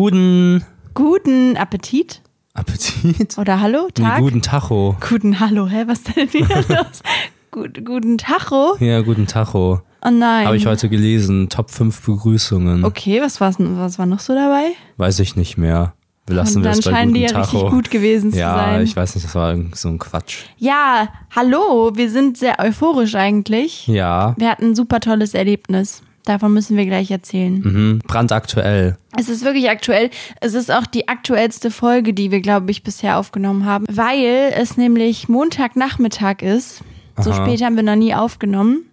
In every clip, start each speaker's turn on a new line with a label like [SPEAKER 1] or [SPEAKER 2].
[SPEAKER 1] Guten
[SPEAKER 2] Guten Appetit.
[SPEAKER 1] Appetit?
[SPEAKER 2] Oder Hallo,
[SPEAKER 1] Nee,
[SPEAKER 2] Tag.
[SPEAKER 1] guten Tacho.
[SPEAKER 2] Guten Hallo, hä, was ist denn hier los? Gut, guten Tacho.
[SPEAKER 1] Ja, guten Tacho.
[SPEAKER 2] Oh nein.
[SPEAKER 1] Habe ich heute gelesen. Top 5 Begrüßungen.
[SPEAKER 2] Okay, was, war's, was war noch so dabei?
[SPEAKER 1] Weiß ich nicht mehr. Wir lassen
[SPEAKER 2] Und dann scheinen die ja
[SPEAKER 1] Tacho.
[SPEAKER 2] richtig gut gewesen zu
[SPEAKER 1] ja,
[SPEAKER 2] sein.
[SPEAKER 1] ich weiß nicht, das war so ein Quatsch.
[SPEAKER 2] Ja, hallo, wir sind sehr euphorisch eigentlich.
[SPEAKER 1] Ja,
[SPEAKER 2] Wir hatten ein super tolles Erlebnis. Davon müssen wir gleich erzählen.
[SPEAKER 1] mhm. brandaktuell.
[SPEAKER 2] Es ist wirklich aktuell. Es ist auch die aktuellste Folge, die wir, glaube ich, bisher aufgenommen haben, weil es nämlich Montagnachmittag ist. So
[SPEAKER 1] Aha.
[SPEAKER 2] spät haben wir noch nie aufgenommen.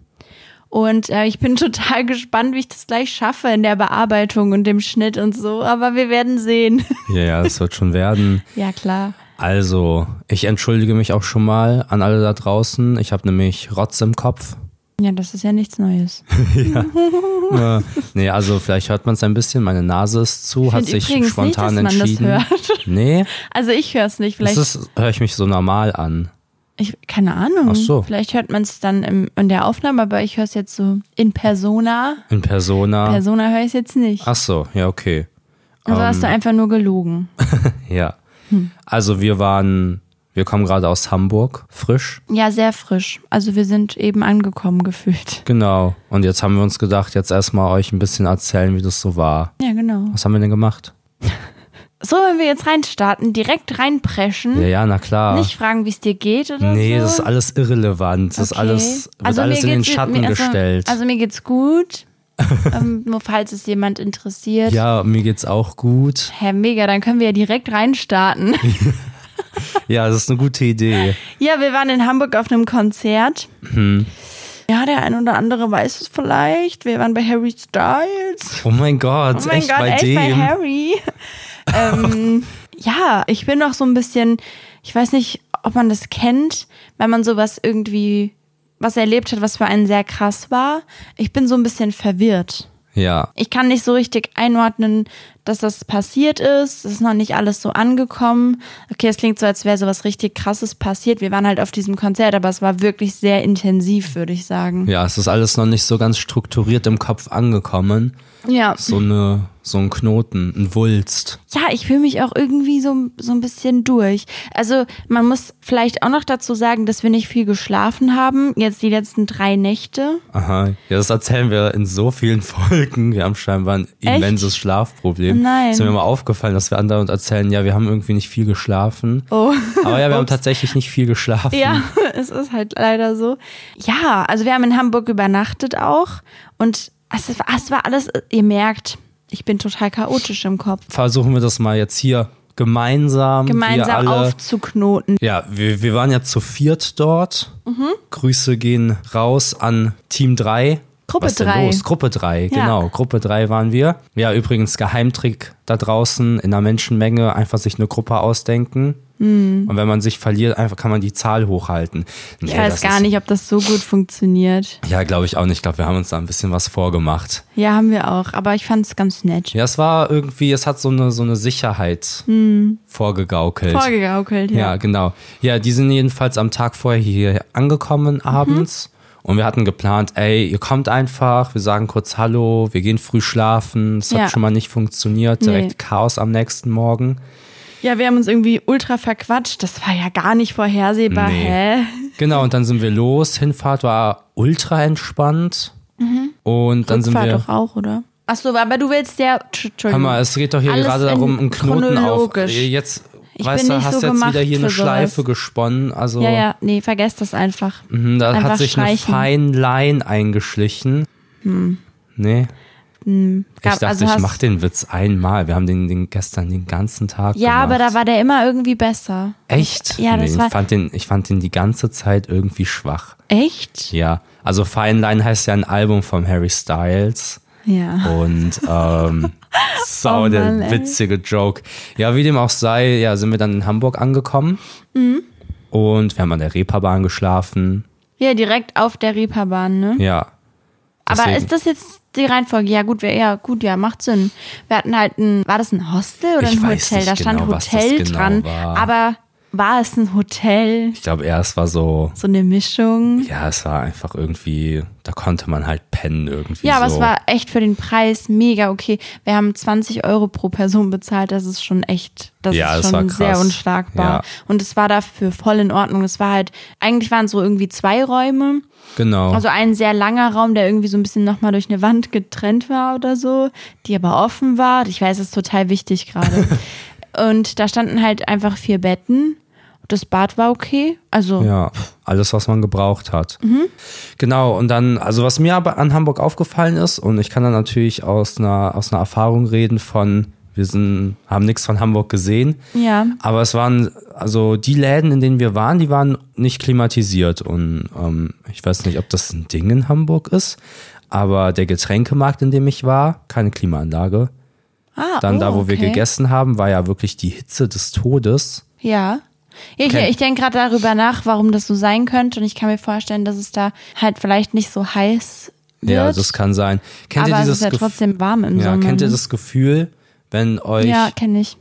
[SPEAKER 2] Und äh, ich bin total gespannt, wie ich das gleich schaffe in der Bearbeitung und dem Schnitt und so. Aber wir werden sehen.
[SPEAKER 1] Ja, ja, das wird schon werden.
[SPEAKER 2] ja, klar.
[SPEAKER 1] Also, ich entschuldige mich auch schon mal an alle da draußen. Ich habe nämlich Rotz im Kopf.
[SPEAKER 2] Ja, das ist ja nichts Neues.
[SPEAKER 1] Äh, nee, also vielleicht hört man es ein bisschen. Meine Nase ist zu, hat sich spontan
[SPEAKER 2] nicht, dass man das
[SPEAKER 1] entschieden.
[SPEAKER 2] hört.
[SPEAKER 1] Nee,
[SPEAKER 2] Also ich höre es nicht. Vielleicht,
[SPEAKER 1] höre ich mich so normal an.
[SPEAKER 2] ich, keine Ahnung.
[SPEAKER 1] Ach so.
[SPEAKER 2] Vielleicht hört man es dann im, in der Aufnahme, aber ich höre es jetzt so in Persona.
[SPEAKER 1] In Persona.
[SPEAKER 2] Persona höre ich es jetzt nicht.
[SPEAKER 1] Ach so, ja, okay.
[SPEAKER 2] Also hast
[SPEAKER 1] Ähm.
[SPEAKER 2] du einfach nur gelogen.
[SPEAKER 1] Ja.
[SPEAKER 2] Hm.
[SPEAKER 1] Also wir waren, wir kommen gerade aus Hamburg, frisch.
[SPEAKER 2] Ja, sehr frisch. Also wir sind eben angekommen gefühlt.
[SPEAKER 1] Genau. Und jetzt haben wir uns gedacht, jetzt erstmal euch ein bisschen erzählen, wie das so war.
[SPEAKER 2] Ja, genau.
[SPEAKER 1] Was haben wir denn gemacht?
[SPEAKER 2] So, wenn wir jetzt reinstarten, direkt reinpreschen,
[SPEAKER 1] Ja, ja, na klar.
[SPEAKER 2] nicht fragen, wie es dir geht oder
[SPEAKER 1] nee,
[SPEAKER 2] so.
[SPEAKER 1] das ist alles irrelevant. Das ist
[SPEAKER 2] Okay.
[SPEAKER 1] alles, wird
[SPEAKER 2] Also
[SPEAKER 1] alles in den Schatten
[SPEAKER 2] mir- also,
[SPEAKER 1] gestellt.
[SPEAKER 2] Also mir geht's gut. ähm, nur falls es jemand interessiert.
[SPEAKER 1] ja, mir geht's auch gut.
[SPEAKER 2] Hä, mega, dann können wir ja direkt reinstarten.
[SPEAKER 1] Ja, das ist eine gute Idee.
[SPEAKER 2] ja, wir waren in Hamburg auf einem Konzert.
[SPEAKER 1] Hm.
[SPEAKER 2] Ja, der ein oder andere weiß es vielleicht. Wir waren bei Harry Styles.
[SPEAKER 1] Oh mein Gott,
[SPEAKER 2] Oh mein
[SPEAKER 1] echt
[SPEAKER 2] Gott,
[SPEAKER 1] bei
[SPEAKER 2] echt
[SPEAKER 1] dem.
[SPEAKER 2] bei Harry. ähm, ja, ich bin noch so ein bisschen, ich weiß nicht, ob man das kennt, wenn man sowas irgendwie, was erlebt hat, was für einen sehr krass war. Ich bin so ein bisschen verwirrt.
[SPEAKER 1] Ja,
[SPEAKER 2] Ich kann nicht so richtig einordnen, dass das passiert ist. Es ist noch nicht alles so angekommen. Okay, es klingt so, als wäre sowas richtig krasses passiert. Wir waren halt auf diesem Konzert, aber es war wirklich sehr intensiv, würde ich sagen.
[SPEAKER 1] ja, es ist alles noch nicht so ganz strukturiert im Kopf angekommen.
[SPEAKER 2] Ja.
[SPEAKER 1] So eine, so ein Knoten, ein Wulst.
[SPEAKER 2] Ja, ich fühle mich auch irgendwie so, so ein bisschen durch. Also man muss vielleicht auch noch dazu sagen, dass wir nicht viel geschlafen haben. Jetzt die letzten drei Nächte.
[SPEAKER 1] Aha, ja, das erzählen wir in so vielen Folgen. Wir haben scheinbar ein immenses Schlafproblem.
[SPEAKER 2] Nein.
[SPEAKER 1] Ist mir mal aufgefallen, dass wir andauernd erzählen, ja, wir haben irgendwie nicht viel geschlafen.
[SPEAKER 2] Oh.
[SPEAKER 1] Aber ja, wir haben tatsächlich nicht viel geschlafen.
[SPEAKER 2] Ja, es ist halt leider so. Ja, also wir haben in Hamburg übernachtet auch. Und es, war- es war alles, ihr merkt, ich bin total chaotisch im Kopf.
[SPEAKER 1] Versuchen wir das mal jetzt hier gemeinsam. wir
[SPEAKER 2] Gemeinsam
[SPEAKER 1] alle.
[SPEAKER 2] aufzuknoten.
[SPEAKER 1] Ja, wir, wir waren ja zu viert dort.
[SPEAKER 2] Mhm.
[SPEAKER 1] Grüße gehen raus an Team 3.
[SPEAKER 2] Gruppe
[SPEAKER 1] Was denn
[SPEAKER 2] drei.
[SPEAKER 1] los? Gruppe 3,
[SPEAKER 2] Ja.
[SPEAKER 1] genau. Gruppe 3 waren wir. Ja, übrigens Geheimtrick da draußen in einer Menschenmenge einfach sich eine Gruppe ausdenken. Und wenn man sich verliert, einfach kann man die Zahl hochhalten. Nee,
[SPEAKER 2] Mhm. Ich weiß gar
[SPEAKER 1] ist,
[SPEAKER 2] nicht, ob das so gut funktioniert.
[SPEAKER 1] Ja, glaube ich auch nicht. Ich glaube, wir haben uns da ein bisschen was vorgemacht.
[SPEAKER 2] Ja, haben wir auch. Aber ich fand es ganz nett.
[SPEAKER 1] Ja, es war irgendwie, es hat so eine, so eine Sicherheit vorgegaukelt.
[SPEAKER 2] Vorgegaukelt, ja.
[SPEAKER 1] Ja, genau. Ja, die sind jedenfalls am Tag vorher hier angekommen abends. Und wir hatten geplant, ey, ihr kommt einfach, wir sagen kurz Hallo, wir gehen früh schlafen. Das
[SPEAKER 2] Ja.
[SPEAKER 1] hat schon mal nicht funktioniert. Direkt
[SPEAKER 2] Nee.
[SPEAKER 1] Chaos am nächsten Morgen.
[SPEAKER 2] Ja, wir haben uns irgendwie ultra verquatscht. Das war ja gar nicht vorhersehbar.
[SPEAKER 1] Nee.
[SPEAKER 2] Hä?
[SPEAKER 1] Genau, und dann sind wir los. Hinfahrt war ultra entspannt. Und dann sind
[SPEAKER 2] Rückfahrt
[SPEAKER 1] wir.
[SPEAKER 2] doch auch, oder? Ach so, aber du willst ja.
[SPEAKER 1] Hör mal, es geht doch hier gerade darum, einen Knoten auf. Jetzt,
[SPEAKER 2] Ich
[SPEAKER 1] weißt
[SPEAKER 2] bin
[SPEAKER 1] du,
[SPEAKER 2] nicht
[SPEAKER 1] hast
[SPEAKER 2] so
[SPEAKER 1] jetzt wieder hier eine
[SPEAKER 2] sowas.
[SPEAKER 1] Schleife gesponnen. Also
[SPEAKER 2] Ja, ja, nee, vergesst das einfach.
[SPEAKER 1] mhm, da
[SPEAKER 2] einfach
[SPEAKER 1] hat sich
[SPEAKER 2] streichen.
[SPEAKER 1] eine Fine Line eingeschlichen. Nee. ich
[SPEAKER 2] Hm. Gab-
[SPEAKER 1] dachte,
[SPEAKER 2] also
[SPEAKER 1] ich mach den Witz einmal. Wir haben den, den gestern den ganzen Tag
[SPEAKER 2] Ja,
[SPEAKER 1] gemacht.
[SPEAKER 2] aber da war der immer irgendwie besser.
[SPEAKER 1] Echt?
[SPEAKER 2] Ja, das
[SPEAKER 1] nee,
[SPEAKER 2] war-
[SPEAKER 1] ich, fand den, ich fand den die ganze Zeit irgendwie schwach.
[SPEAKER 2] Echt?
[SPEAKER 1] Ja, also Fine Line heißt ja ein Album von Harry Styles.
[SPEAKER 2] Ja.
[SPEAKER 1] Und ähm, sau
[SPEAKER 2] Oh
[SPEAKER 1] der
[SPEAKER 2] Mann, ey.
[SPEAKER 1] witzige Joke. Ja, wie dem auch sei, ja, sind wir dann in Hamburg angekommen.
[SPEAKER 2] Mhm.
[SPEAKER 1] Und wir haben an der Reeperbahn geschlafen.
[SPEAKER 2] Ja, direkt auf der Reeperbahn, ne?
[SPEAKER 1] Ja.
[SPEAKER 2] Aber
[SPEAKER 1] Deswegen-
[SPEAKER 2] ist das jetzt die Reihenfolge? Ja, gut, wir, ja, gut, ja, macht Sinn. Wir hatten halt ein, war das ein Hostel oder
[SPEAKER 1] Ich
[SPEAKER 2] ein Hotel? Da stand
[SPEAKER 1] genau, das
[SPEAKER 2] Hotel
[SPEAKER 1] genau
[SPEAKER 2] dran.
[SPEAKER 1] war.
[SPEAKER 2] Aber war es ein Hotel?
[SPEAKER 1] Ich glaube, erst war so,
[SPEAKER 2] So eine Mischung?
[SPEAKER 1] ja, es war einfach irgendwie, da konnte man halt pennen irgendwie.
[SPEAKER 2] Ja, aber
[SPEAKER 1] so.
[SPEAKER 2] es war echt für den Preis mega okay. Wir haben 20 Euro pro Person bezahlt. Das ist schon echt, das
[SPEAKER 1] Ja,
[SPEAKER 2] ist schon sehr unschlagbar.
[SPEAKER 1] Ja.
[SPEAKER 2] Und es war dafür voll in Ordnung. Es war halt, eigentlich waren es so irgendwie zwei Räume.
[SPEAKER 1] Genau.
[SPEAKER 2] Also ein sehr langer Raum, der irgendwie so ein bisschen nochmal durch eine Wand getrennt war oder so, die aber offen war. Ich weiß, das ist total wichtig gerade. Und da standen halt einfach vier Betten. Das Bad war okay. Also
[SPEAKER 1] Ja, alles, was man gebraucht hat.
[SPEAKER 2] Mhm.
[SPEAKER 1] Genau, und dann, also was mir aber an Hamburg aufgefallen ist, und ich kann da natürlich aus einer, aus einer Erfahrung reden von, wir sind, haben nichts von Hamburg gesehen,
[SPEAKER 2] ja.
[SPEAKER 1] aber es waren, also die Läden, in denen wir waren, die waren nicht klimatisiert. Und ähm, ich weiß nicht, ob das ein Ding in Hamburg ist, aber der Getränkemarkt, in dem ich war, keine Klimaanlage.
[SPEAKER 2] Ah,
[SPEAKER 1] Dann
[SPEAKER 2] oh,
[SPEAKER 1] da, wo wir
[SPEAKER 2] okay.
[SPEAKER 1] gegessen haben, war ja wirklich die Hitze des Todes.
[SPEAKER 2] Ja. Ja, Ich, ich denke gerade darüber nach, warum das so sein könnte. Und ich kann mir vorstellen, dass es da halt vielleicht nicht so heiß wird.
[SPEAKER 1] Ja, das kann sein. Kennt
[SPEAKER 2] aber
[SPEAKER 1] ihr
[SPEAKER 2] es
[SPEAKER 1] dieses
[SPEAKER 2] ist ja trotzdem warm im
[SPEAKER 1] Ja,
[SPEAKER 2] Sommer.
[SPEAKER 1] kennt ihr das Gefühl, wenn euch.
[SPEAKER 2] Ja, kenne ich.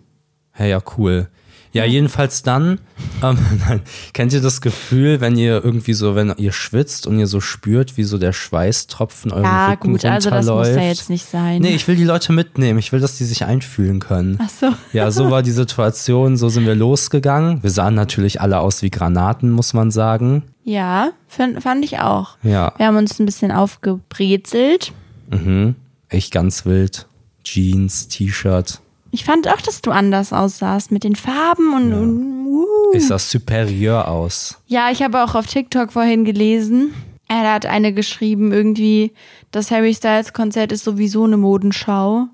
[SPEAKER 1] Ja, ja, cool. Ja, jedenfalls dann, ähm, kennt ihr das Gefühl, wenn ihr irgendwie so, wenn ihr schwitzt und ihr so spürt, wie so der Schweißtropfen euren
[SPEAKER 2] Ja,
[SPEAKER 1] Rücken
[SPEAKER 2] gut, also das muss
[SPEAKER 1] runterläuft?
[SPEAKER 2] ja jetzt nicht sein.
[SPEAKER 1] Nee, ich will die Leute mitnehmen. Ich will, dass die sich einfühlen können.
[SPEAKER 2] Ach so.
[SPEAKER 1] Ja, so war die Situation. So sind wir losgegangen. Wir sahen natürlich alle aus wie Granaten, muss man sagen.
[SPEAKER 2] Ja, fand, fand ich auch.
[SPEAKER 1] Ja,
[SPEAKER 2] Wir haben uns ein bisschen aufgebrezelt.
[SPEAKER 1] mhm. echt ganz wild. Jeans, T-Shirt.
[SPEAKER 2] Ich fand auch, dass du anders aussahst mit den Farben und, und uh.
[SPEAKER 1] Ich sah superior aus.
[SPEAKER 2] Ja, ich habe auch auf TikTok vorhin gelesen. Er hat eine geschrieben, irgendwie, das Harry Styles Konzert ist sowieso eine Modenschau.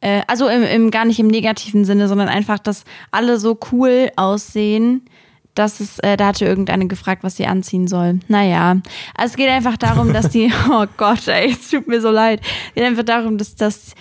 [SPEAKER 2] Äh, also im, im, gar nicht im negativen Sinne, sondern einfach, dass alle so cool aussehen. dass es, äh, da hatte irgendeine gefragt, was sie anziehen soll. Naja, also es geht einfach darum, dass die, oh Gott, ey, es tut mir so leid. Es geht einfach darum, dass, dass,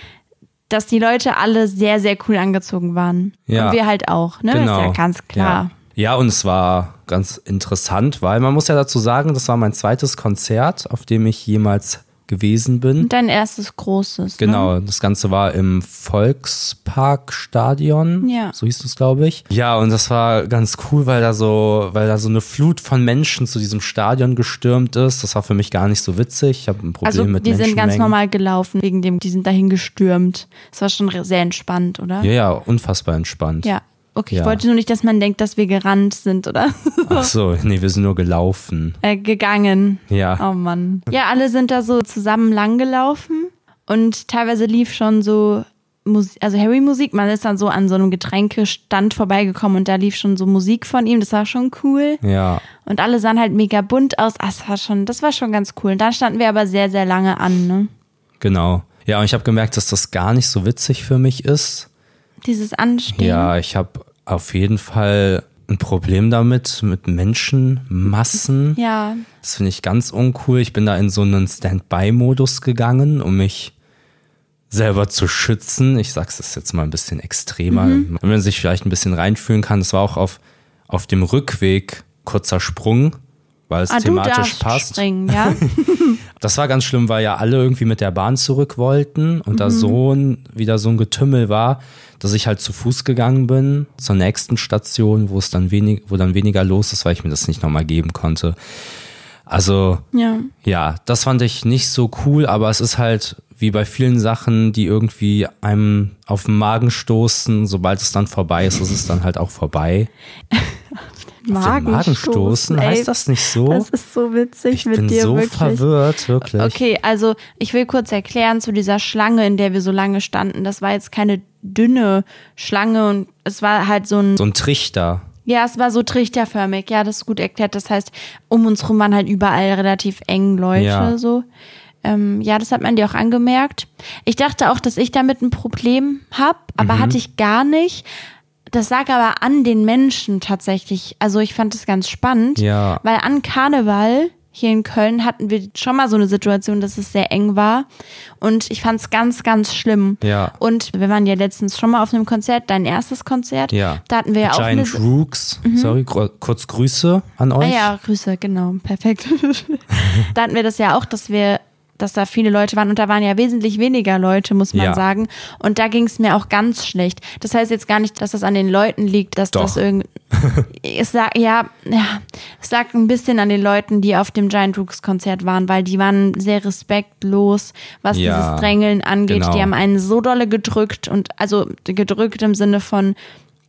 [SPEAKER 2] dass die Leute alle sehr, sehr cool angezogen waren.
[SPEAKER 1] Ja.
[SPEAKER 2] Und wir halt auch, ne?
[SPEAKER 1] Genau.
[SPEAKER 2] Ist ja ganz klar.
[SPEAKER 1] Ja. ja, und es war ganz interessant, weil man muss ja dazu sagen, das war mein zweites Konzert, auf dem ich jemals gewesen bin.
[SPEAKER 2] Und dein erstes großes. Ne?
[SPEAKER 1] Genau, das Ganze war im Volksparkstadion.
[SPEAKER 2] Ja.
[SPEAKER 1] So hieß es, glaube ich. Ja, und das war ganz cool, weil da so, weil da so eine Flut von Menschen zu diesem Stadion gestürmt ist. Das war für mich gar nicht so witzig. Ich habe ein Problem
[SPEAKER 2] Also
[SPEAKER 1] mit
[SPEAKER 2] die sind ganz normal gelaufen, wegen dem, die sind dahin gestürmt. Das war schon sehr entspannt, oder?
[SPEAKER 1] Ja, ja, unfassbar entspannt.
[SPEAKER 2] Ja. Okay,
[SPEAKER 1] Ja.
[SPEAKER 2] ich wollte nur nicht, dass man denkt, dass wir gerannt sind, oder?
[SPEAKER 1] Ach so, nee, wir sind nur gelaufen.
[SPEAKER 2] äh, gegangen.
[SPEAKER 1] Ja.
[SPEAKER 2] Oh Mann. Ja, alle sind da so zusammen langgelaufen und teilweise lief schon so Musik, also Harry-Musik. Man ist dann so an so einem Getränkestand vorbeigekommen und da lief schon so Musik von ihm. Das war schon cool.
[SPEAKER 1] Ja.
[SPEAKER 2] Und alle sahen halt mega bunt aus. Ah, das war schon, das war schon ganz cool. Und da standen wir aber sehr, sehr lange an, ne?
[SPEAKER 1] Genau. Ja, und ich habe gemerkt, dass das gar nicht so witzig für mich ist.
[SPEAKER 2] Dieses Anstehen.
[SPEAKER 1] Ja, ich habe auf jeden Fall ein Problem damit, mit Menschenmassen.
[SPEAKER 2] Ja.
[SPEAKER 1] Das finde ich ganz uncool. Ich bin da in so einen Standby-Modus gegangen, um mich selber zu schützen. Ich sag's das jetzt mal ein bisschen extremer,
[SPEAKER 2] Mhm.
[SPEAKER 1] wenn man sich vielleicht ein bisschen reinfühlen kann. Das war auch auf, auf dem Rückweg kurzer Sprung, weil es
[SPEAKER 2] Ah,
[SPEAKER 1] thematisch passt.
[SPEAKER 2] springen, ja?
[SPEAKER 1] Das war ganz schlimm, weil ja alle irgendwie mit der Bahn zurück wollten und
[SPEAKER 2] Mhm.
[SPEAKER 1] da so ein, wieder so ein Getümmel war, dass ich halt zu Fuß gegangen bin zur nächsten Station, wo es dann wenig, wo dann weniger los ist, weil ich mir das nicht nochmal geben konnte. Also,
[SPEAKER 2] ja.
[SPEAKER 1] ja, das fand ich nicht so cool, aber es ist halt wie bei vielen Sachen, die irgendwie einem auf den Magen stoßen, sobald es dann vorbei ist, ist es dann halt auch vorbei. Den Magen stoßen,
[SPEAKER 2] ey.
[SPEAKER 1] heißt das nicht so?
[SPEAKER 2] Das ist so witzig
[SPEAKER 1] ich
[SPEAKER 2] mit
[SPEAKER 1] bin
[SPEAKER 2] dir,
[SPEAKER 1] so
[SPEAKER 2] wirklich.
[SPEAKER 1] verwirrt, wirklich.
[SPEAKER 2] Okay, also ich will kurz erklären zu dieser Schlange, in der wir so lange standen. Das war jetzt keine dünne Schlange und es war halt so ein,
[SPEAKER 1] So ein Trichter.
[SPEAKER 2] ja, es war so trichterförmig. Ja, das ist gut erklärt. Das heißt, um uns rum waren halt überall relativ eng Leute
[SPEAKER 1] Ja.
[SPEAKER 2] so. Ähm, ja, das hat man dir auch angemerkt. Ich dachte auch, dass ich damit ein Problem habe, aber
[SPEAKER 1] Mhm.
[SPEAKER 2] hatte ich gar nicht. Das lag aber an den Menschen tatsächlich. Also ich fand das ganz spannend,
[SPEAKER 1] Ja.
[SPEAKER 2] weil an Karneval hier in Köln hatten wir schon mal so eine Situation, dass es sehr eng war. Und ich fand es ganz, ganz schlimm.
[SPEAKER 1] Ja.
[SPEAKER 2] Und wir waren ja letztens schon mal auf einem Konzert, dein erstes Konzert.
[SPEAKER 1] Ja.
[SPEAKER 2] Da hatten wir ja auch eine.
[SPEAKER 1] Giant Rooks. Sorry, gro- kurz Grüße an
[SPEAKER 2] Ah
[SPEAKER 1] euch.
[SPEAKER 2] ja, Grüße, genau, perfekt. da hatten wir das ja auch, dass wir dass da viele Leute waren und da waren ja wesentlich weniger Leute, muss man
[SPEAKER 1] Ja.
[SPEAKER 2] sagen. Und da ging es mir auch ganz schlecht. Das heißt jetzt gar nicht, dass das an den Leuten liegt, dass
[SPEAKER 1] Doch.
[SPEAKER 2] das irgendwie. es lag, ja, ja, es lag ein bisschen an den Leuten, die auf dem Giant Rooks Konzert waren, weil die waren sehr respektlos, was
[SPEAKER 1] Ja,
[SPEAKER 2] dieses Drängeln angeht.
[SPEAKER 1] genau.
[SPEAKER 2] Die haben einen so dolle gedrückt und also gedrückt im Sinne von,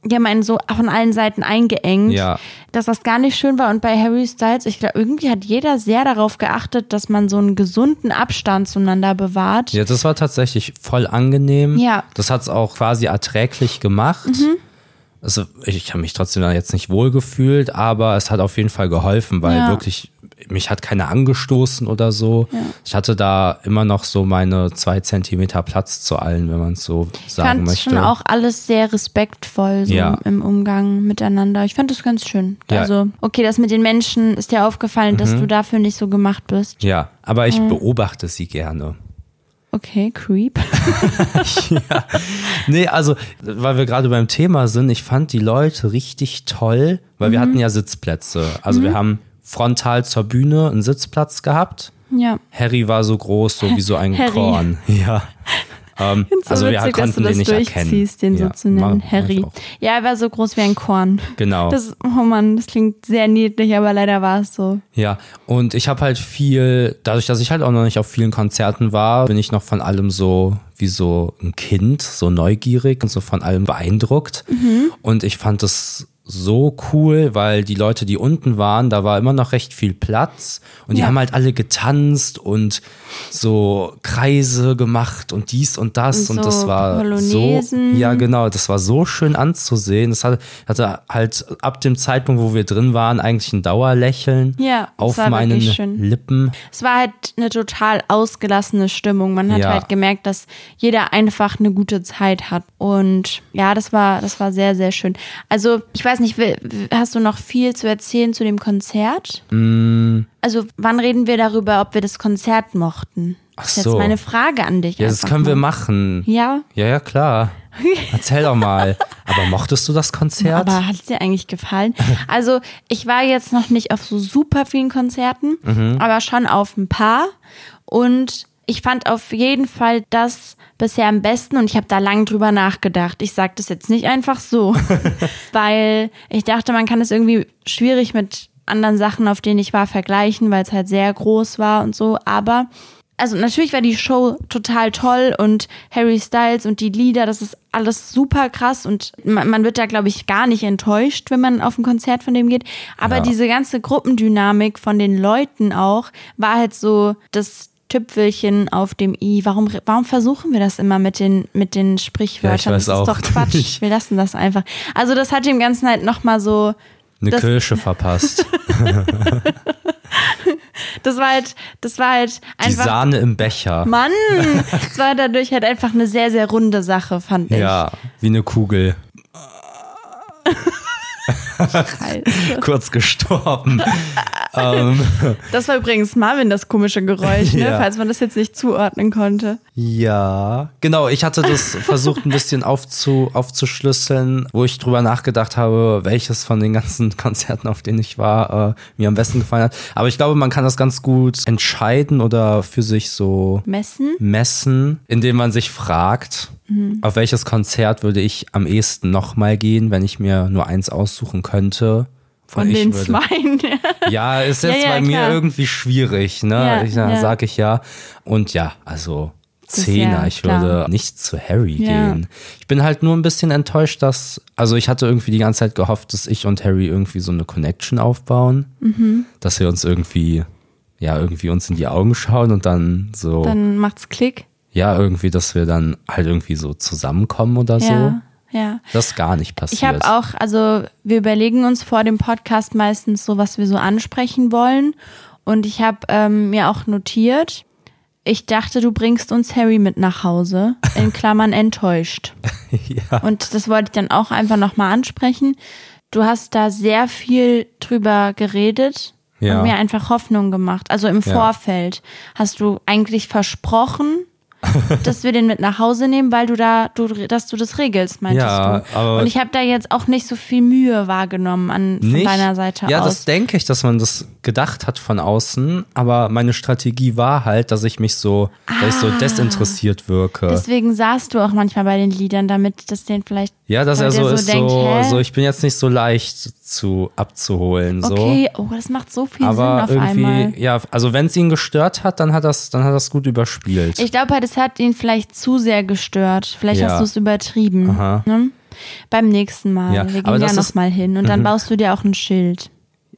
[SPEAKER 2] die haben einen so von allen Seiten eingeengt,
[SPEAKER 1] Ja.
[SPEAKER 2] dass das gar nicht schön war. Und bei Harry Styles, ich glaube, irgendwie hat jeder sehr darauf geachtet, dass man so einen gesunden Abstand zueinander bewahrt.
[SPEAKER 1] Ja, das war tatsächlich voll angenehm.
[SPEAKER 2] Ja. Mhm.
[SPEAKER 1] Das hat es auch quasi erträglich gemacht. Also, ich habe mich trotzdem da jetzt nicht wohl gefühlt, aber es hat auf jeden Fall geholfen, weil
[SPEAKER 2] Ja.
[SPEAKER 1] wirklich, mich hat keiner angestoßen oder so. Ich hatte da immer noch so meine zwei Zentimeter Platz zu allen, wenn man es so
[SPEAKER 2] Ich
[SPEAKER 1] sagen
[SPEAKER 2] fand
[SPEAKER 1] möchte.
[SPEAKER 2] schon auch alles sehr respektvoll so
[SPEAKER 1] Ja.
[SPEAKER 2] im Umgang miteinander. Ich fand das ganz schön.
[SPEAKER 1] Ja. Mhm.
[SPEAKER 2] Also, okay, das mit den Menschen ist dir aufgefallen, dass du dafür nicht so gemacht bist.
[SPEAKER 1] ja, aber ich
[SPEAKER 2] Mhm.
[SPEAKER 1] beobachte sie gerne.
[SPEAKER 2] Okay, creep.
[SPEAKER 1] Nee, also, weil wir gerade beim Thema sind, ich fand die Leute richtig toll, weil
[SPEAKER 2] Mhm.
[SPEAKER 1] wir hatten ja Sitzplätze. Also wir haben frontal zur Bühne einen Sitzplatz gehabt.
[SPEAKER 2] Ja.
[SPEAKER 1] Harry war so groß, so wie so ein
[SPEAKER 2] Harry.
[SPEAKER 1] Korn. Ja. Ähm,
[SPEAKER 2] So
[SPEAKER 1] also wir
[SPEAKER 2] witzig, dass du
[SPEAKER 1] konnten
[SPEAKER 2] das
[SPEAKER 1] den nicht erkennen.
[SPEAKER 2] durchziehst, den
[SPEAKER 1] ja,
[SPEAKER 2] so zu nennen.
[SPEAKER 1] mach
[SPEAKER 2] Harry. Ja, er war so groß wie ein Korn.
[SPEAKER 1] Genau.
[SPEAKER 2] Das, oh Mann, das klingt sehr niedlich, aber leider war es so.
[SPEAKER 1] Ja, und ich habe halt viel, dadurch, dass ich halt auch noch nicht auf vielen Konzerten war, bin ich noch von allem so wie so ein Kind, so neugierig und so von allem beeindruckt.
[SPEAKER 2] Mhm.
[SPEAKER 1] Und ich fand das so cool, weil die Leute, die unten waren, da war immer noch recht viel Platz und die
[SPEAKER 2] Ja.
[SPEAKER 1] haben halt alle getanzt und so Kreise gemacht und dies und das
[SPEAKER 2] Und
[SPEAKER 1] und,
[SPEAKER 2] so
[SPEAKER 1] das war
[SPEAKER 2] Polonaisen.
[SPEAKER 1] so ja genau, das war so schön anzusehen. Das hatte, hatte halt ab dem Zeitpunkt, wo wir drin waren, eigentlich ein Dauerlächeln
[SPEAKER 2] Ja,
[SPEAKER 1] auf meinen. Lippen.
[SPEAKER 2] Es war halt eine total ausgelassene Stimmung. Man hat
[SPEAKER 1] Ja.
[SPEAKER 2] halt gemerkt, dass jeder einfach eine gute Zeit hat. Und ja, das war, das war sehr, sehr schön. Also, ich weiß nicht, will- hast du noch viel zu erzählen zu dem Konzert? Also, wann reden wir darüber, ob wir das Konzert mochten?
[SPEAKER 1] Ach
[SPEAKER 2] Das ist
[SPEAKER 1] so.
[SPEAKER 2] jetzt meine Frage an dich.
[SPEAKER 1] Ja, das können wir
[SPEAKER 2] mal.
[SPEAKER 1] machen.
[SPEAKER 2] Ja,
[SPEAKER 1] Ja, ja, klar. Erzähl doch mal. Aber mochtest du das Konzert?
[SPEAKER 2] aber hat es dir eigentlich gefallen? Also, ich war jetzt noch nicht auf so super vielen Konzerten,
[SPEAKER 1] Mhm.
[SPEAKER 2] aber schon auf ein paar. Und ich fand auf jeden Fall das bisher am besten und ich habe da lang drüber nachgedacht. Ich sage das jetzt nicht einfach so, weil ich dachte, man kann es irgendwie schwierig mit anderen Sachen, auf denen ich war, vergleichen, weil es halt sehr groß war und so. Aber also natürlich war die Show total toll und Harry Styles und die Lieder, das ist alles super krass und man, man wird da, glaube ich, gar nicht enttäuscht, wenn man auf ein Konzert von dem geht. Aber
[SPEAKER 1] Ja.
[SPEAKER 2] diese ganze Gruppendynamik von den Leuten auch war halt so das Tüpfelchen auf dem i. Warum, warum versuchen wir das immer mit den, mit den Sprichwörtern?
[SPEAKER 1] weiß
[SPEAKER 2] das ist
[SPEAKER 1] auch
[SPEAKER 2] doch Quatsch. Wir lassen das einfach. Also das hat dem Ganzen halt nochmal so
[SPEAKER 1] Eine
[SPEAKER 2] das-
[SPEAKER 1] Kirsche verpasst.
[SPEAKER 2] Das war halt, das war halt
[SPEAKER 1] Die
[SPEAKER 2] einfach.
[SPEAKER 1] Sahne im Becher.
[SPEAKER 2] Mann, es war dadurch halt einfach eine sehr, sehr runde Sache, fand ich.
[SPEAKER 1] Ja, wie eine Kugel. Kurz gestorben. ähm,
[SPEAKER 2] Das war übrigens Marvin, das komische Geräusch, ne?
[SPEAKER 1] Ja.
[SPEAKER 2] falls man das jetzt nicht zuordnen konnte.
[SPEAKER 1] ja, genau. Ich hatte das versucht ein bisschen aufzu, aufzuschlüsseln, wo ich drüber nachgedacht habe, welches von den ganzen Konzerten, auf denen ich war, äh, mir am besten gefallen hat. Aber ich glaube, man kann das ganz gut entscheiden oder für sich so
[SPEAKER 2] Messen?
[SPEAKER 1] messen, indem man sich fragt,
[SPEAKER 2] Mhm.
[SPEAKER 1] auf welches Konzert würde ich am ehesten nochmal gehen, wenn ich mir nur eins aussuchen könnte.
[SPEAKER 2] Von den
[SPEAKER 1] würde-
[SPEAKER 2] zweien.
[SPEAKER 1] Ja, ist
[SPEAKER 2] Ja,
[SPEAKER 1] jetzt
[SPEAKER 2] ja,
[SPEAKER 1] bei mir
[SPEAKER 2] klar.
[SPEAKER 1] irgendwie schwierig, ne?
[SPEAKER 2] Ja,
[SPEAKER 1] ich, dann
[SPEAKER 2] ja.
[SPEAKER 1] sag ich ja. Und ja, also Zehner,
[SPEAKER 2] ja
[SPEAKER 1] ich
[SPEAKER 2] klar.
[SPEAKER 1] würde nicht zu Harry
[SPEAKER 2] Ja.
[SPEAKER 1] gehen. Ich bin halt nur ein bisschen enttäuscht, dass, also ich hatte irgendwie die ganze Zeit gehofft, dass ich und Harry irgendwie so eine Connection aufbauen,
[SPEAKER 2] Mhm.
[SPEAKER 1] dass wir uns irgendwie, ja, irgendwie uns in die Augen schauen und dann so,
[SPEAKER 2] Dann macht's Klick.
[SPEAKER 1] Ja, irgendwie, dass wir dann halt irgendwie so zusammenkommen oder so.
[SPEAKER 2] Ja, ja.
[SPEAKER 1] Das ist gar nicht passiert.
[SPEAKER 2] Ich habe auch, also wir überlegen uns vor dem Podcast meistens so, was wir so ansprechen wollen. Und ich habe ähm, mir auch notiert, ich dachte, du bringst uns Harry mit nach Hause. In Klammern enttäuscht.
[SPEAKER 1] ja.
[SPEAKER 2] Und das wollte ich dann auch einfach nochmal ansprechen. Du hast da sehr viel drüber geredet
[SPEAKER 1] Ja.
[SPEAKER 2] und mir einfach Hoffnung gemacht. Also im
[SPEAKER 1] Ja.
[SPEAKER 2] Vorfeld hast du eigentlich versprochen, dass wir den mit nach Hause nehmen, weil du da, du, dass du das regelst, meintest
[SPEAKER 1] Ja,
[SPEAKER 2] du.
[SPEAKER 1] aber-
[SPEAKER 2] Und ich habe da jetzt auch nicht so viel Mühe wahrgenommen an von
[SPEAKER 1] Nicht?
[SPEAKER 2] deiner Seite
[SPEAKER 1] ja,
[SPEAKER 2] aus.
[SPEAKER 1] das denke ich, dass man das gedacht hat von außen, aber meine Strategie war halt, dass ich mich so, dass ich so
[SPEAKER 2] Ah.
[SPEAKER 1] desinteressiert wirke.
[SPEAKER 2] Deswegen saßt du auch manchmal bei den Liedern, damit das den vielleicht.
[SPEAKER 1] ja, dass er
[SPEAKER 2] der
[SPEAKER 1] so ist,
[SPEAKER 2] denkt,
[SPEAKER 1] so, so, ich bin jetzt nicht so leicht zu abzuholen. So.
[SPEAKER 2] Okay, oh, das macht so viel
[SPEAKER 1] Aber
[SPEAKER 2] Sinn auf einmal.
[SPEAKER 1] irgendwie, ja, also wenn es ihn gestört hat, dann hat das, dann hat das gut überspielt.
[SPEAKER 2] Ich glaube halt, es hat ihn vielleicht zu sehr gestört. Vielleicht
[SPEAKER 1] Ja.
[SPEAKER 2] hast du es übertrieben.
[SPEAKER 1] Aha.
[SPEAKER 2] Ne? Beim nächsten Mal.
[SPEAKER 1] Ja,
[SPEAKER 2] Wir gehen ja
[SPEAKER 1] das
[SPEAKER 2] noch
[SPEAKER 1] ist-
[SPEAKER 2] mal hin und dann baust du dir auch ein Schild.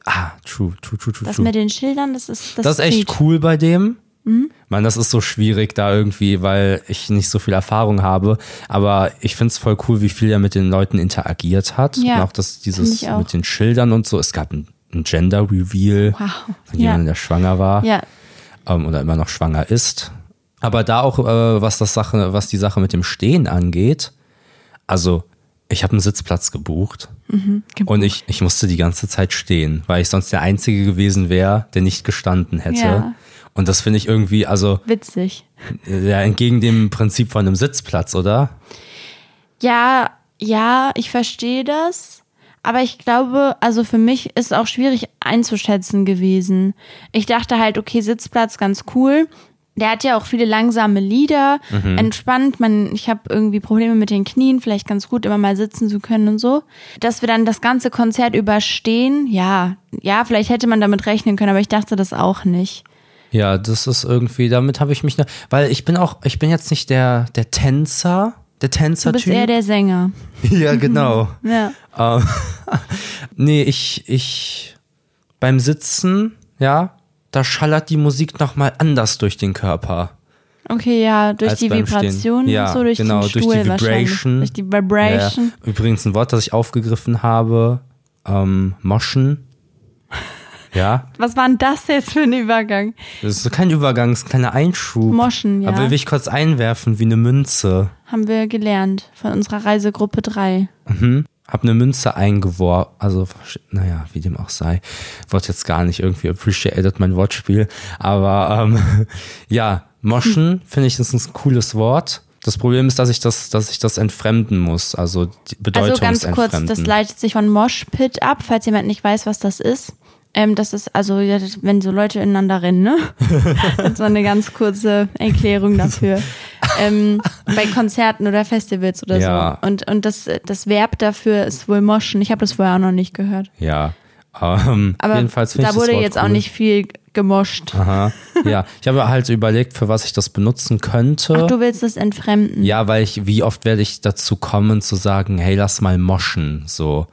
[SPEAKER 1] ah, true, true, true, true,
[SPEAKER 2] Das
[SPEAKER 1] true.
[SPEAKER 2] mit den Schildern, das ist das,
[SPEAKER 1] Das ist echt cool bei dem.
[SPEAKER 2] Mhm.
[SPEAKER 1] Ich meine, das ist so schwierig da irgendwie, weil ich nicht so viel Erfahrung habe. Aber ich finde es voll cool, wie viel er mit den Leuten interagiert hat.
[SPEAKER 2] Ja,
[SPEAKER 1] und auch das, dieses
[SPEAKER 2] auch.
[SPEAKER 1] mit den Schildern und so. Es gab ein, ein Gender Reveal
[SPEAKER 2] Wow.
[SPEAKER 1] von
[SPEAKER 2] Ja.
[SPEAKER 1] jemandem, der schwanger war
[SPEAKER 2] Ja,
[SPEAKER 1] ähm, oder immer noch schwanger ist. Aber da auch, äh, was das Sache, was die Sache mit dem Stehen angeht, also ich habe einen Sitzplatz gebucht und ich, ich musste die ganze Zeit stehen, weil ich sonst der Einzige gewesen wäre, der nicht gestanden hätte.
[SPEAKER 2] Ja.
[SPEAKER 1] Und das finde ich irgendwie, also
[SPEAKER 2] witzig.
[SPEAKER 1] ja, entgegen dem Prinzip von einem Sitzplatz, oder?
[SPEAKER 2] Ja, ja, ich verstehe das. Aber ich glaube, also für mich ist auch schwierig einzuschätzen gewesen. Ich dachte halt, okay, Sitzplatz ganz cool. Der hat ja auch viele langsame Lieder, entspannt. Man, ich habe irgendwie Probleme mit den Knien, vielleicht ganz gut, immer mal sitzen zu können und so. Dass wir dann das ganze Konzert überstehen, ja, ja, vielleicht hätte man damit rechnen können, aber ich dachte das auch nicht.
[SPEAKER 1] Ja, das ist irgendwie, damit habe ich mich, weil ich bin auch, ich bin jetzt nicht der, der Tänzer, der
[SPEAKER 2] Du bist
[SPEAKER 1] Tänzer-Typ.
[SPEAKER 2] eher der Sänger.
[SPEAKER 1] ja, genau.
[SPEAKER 2] Ja.
[SPEAKER 1] Ähm, nee, ich, ich, beim Sitzen, ja, da schallert die Musik nochmal anders durch den Körper.
[SPEAKER 2] Okay, ja, durch die. Vibration
[SPEAKER 1] ja,
[SPEAKER 2] und so, durch
[SPEAKER 1] genau,
[SPEAKER 2] den
[SPEAKER 1] durch
[SPEAKER 2] Stuhl
[SPEAKER 1] die
[SPEAKER 2] wahrscheinlich.
[SPEAKER 1] Vibration.
[SPEAKER 2] Durch die Vibration.
[SPEAKER 1] Ja, übrigens ein Wort, das ich aufgegriffen habe, ähm, Moschen. Ja,
[SPEAKER 2] Was war denn das jetzt für ein Übergang?
[SPEAKER 1] das ist kein Übergang, das ist ein kleiner Einschub.
[SPEAKER 2] Moschen, ja.
[SPEAKER 1] Aber will ich kurz einwerfen, wie eine Münze.
[SPEAKER 2] Haben wir gelernt von unserer Reisegruppe 3.
[SPEAKER 1] Hab eine Münze eingeworfen, also naja, wie dem auch sei. Wollte jetzt gar nicht irgendwie appreciated mein Wortspiel, aber ähm, ja, Moschen finde ich ist ein cooles Wort. Das Problem ist, dass ich das, dass ich das entfremden muss, also die Bedeutung
[SPEAKER 2] Also ganz kurz, das leitet sich von Moshpit ab, falls jemand nicht weiß, was das ist. Ähm, das ist also, das- wenn so Leute ineinander rennen, ne? Das ist so eine ganz kurze Erklärung dafür. ähm, bei Konzerten oder Festivals oder
[SPEAKER 1] Ja.
[SPEAKER 2] so. Und, und das, das Verb dafür ist wohl moschen. Ich habe das vorher auch noch nicht gehört.
[SPEAKER 1] ja, ähm,
[SPEAKER 2] Aber
[SPEAKER 1] jedenfalls
[SPEAKER 2] da
[SPEAKER 1] das
[SPEAKER 2] wurde jetzt
[SPEAKER 1] cool.
[SPEAKER 2] auch nicht viel gemoscht.
[SPEAKER 1] Aha. Ja, ich habe halt überlegt, für was ich das benutzen könnte.
[SPEAKER 2] Ach, du willst es entfremden.
[SPEAKER 1] ja, weil ich, wie oft werde ich dazu kommen zu sagen, hey, lass mal moschen, so,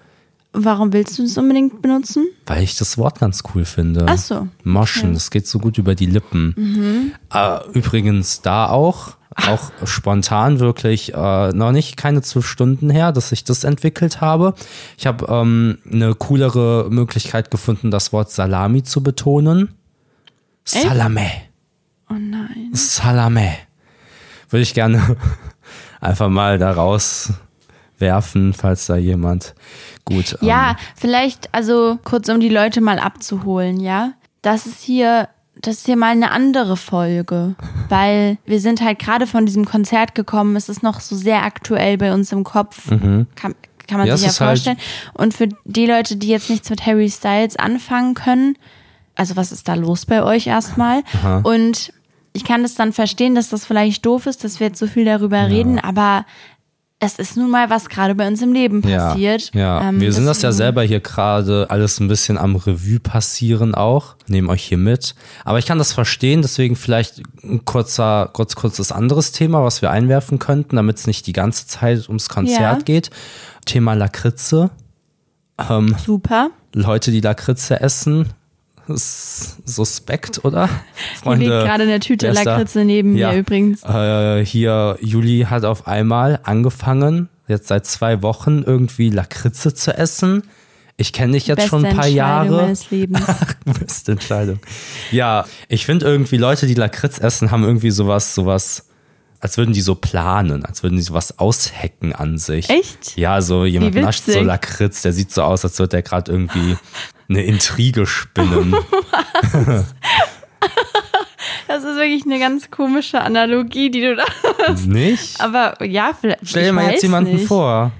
[SPEAKER 2] Warum willst du es unbedingt benutzen?
[SPEAKER 1] weil ich das Wort ganz cool finde.
[SPEAKER 2] Ach so.
[SPEAKER 1] Moschen, das geht so gut über die Lippen. Äh, übrigens da auch, auch spontan wirklich, äh, noch nicht keine zwölf Stunden her, dass ich das entwickelt habe. Ich habe ähm, eine coolere Möglichkeit gefunden, das Wort Salami zu betonen. Salame.
[SPEAKER 2] Oh nein.
[SPEAKER 1] Salame. Würde ich gerne einfach mal da rauswerfen, falls da jemand gut.
[SPEAKER 2] Ja,
[SPEAKER 1] ähm,
[SPEAKER 2] vielleicht, also kurz um die Leute mal abzuholen, ja. Das ist hier, das ist hier mal eine andere Folge, weil wir sind halt gerade von diesem Konzert gekommen. Es ist noch so sehr aktuell bei uns im Kopf. Kann, kann man
[SPEAKER 1] Mhm. Ja,
[SPEAKER 2] sich ja
[SPEAKER 1] halt-
[SPEAKER 2] vorstellen. Und für die Leute, die jetzt nichts mit Harry Styles anfangen können, also was ist da los bei euch erstmal? Und ich kann es dann verstehen, dass das vielleicht doof ist, dass wir jetzt so viel darüber reden, aber es ist nun mal, was gerade bei uns im Leben passiert.
[SPEAKER 1] Ja, ja.
[SPEAKER 2] Ähm,
[SPEAKER 1] wir sind das ja selber hier gerade alles ein bisschen am Revue passieren auch. Nehmen euch hier mit. Aber ich kann das verstehen, deswegen vielleicht ein kurzer, kurz, kurzes anderes Thema, was wir einwerfen könnten, damit es nicht die ganze Zeit ums Konzert
[SPEAKER 2] Ja.
[SPEAKER 1] geht. Thema Lakritze.
[SPEAKER 2] Super.
[SPEAKER 1] Leute, die Lakritze essen, suspekt, oder?
[SPEAKER 2] Hier liegt gerade eine Tüte? Lakritze neben
[SPEAKER 1] Ja.
[SPEAKER 2] mir übrigens.
[SPEAKER 1] Äh, hier, Juli hat auf einmal angefangen, jetzt seit zwei Wochen irgendwie Lakritze zu essen. Ich kenne dich jetzt
[SPEAKER 2] Beste
[SPEAKER 1] schon ein paar Jahre.
[SPEAKER 2] meines Lebens.
[SPEAKER 1] Beste Entscheidung. Ja, ich finde irgendwie Leute, die Lakritz essen, haben irgendwie sowas, sowas, als würden die so planen, als würden die sowas aushacken an sich.
[SPEAKER 2] Echt?
[SPEAKER 1] Ja, so jemand nascht so. Lakritz, der sieht so aus, als würde der gerade irgendwie eine Intrige spinnen.
[SPEAKER 2] Das ist wirklich eine ganz komische Analogie, die du da hast.
[SPEAKER 1] Nicht?
[SPEAKER 2] Aber ja, vielleicht.
[SPEAKER 1] Stell dir mal jetzt jemanden
[SPEAKER 2] nicht.
[SPEAKER 1] vor.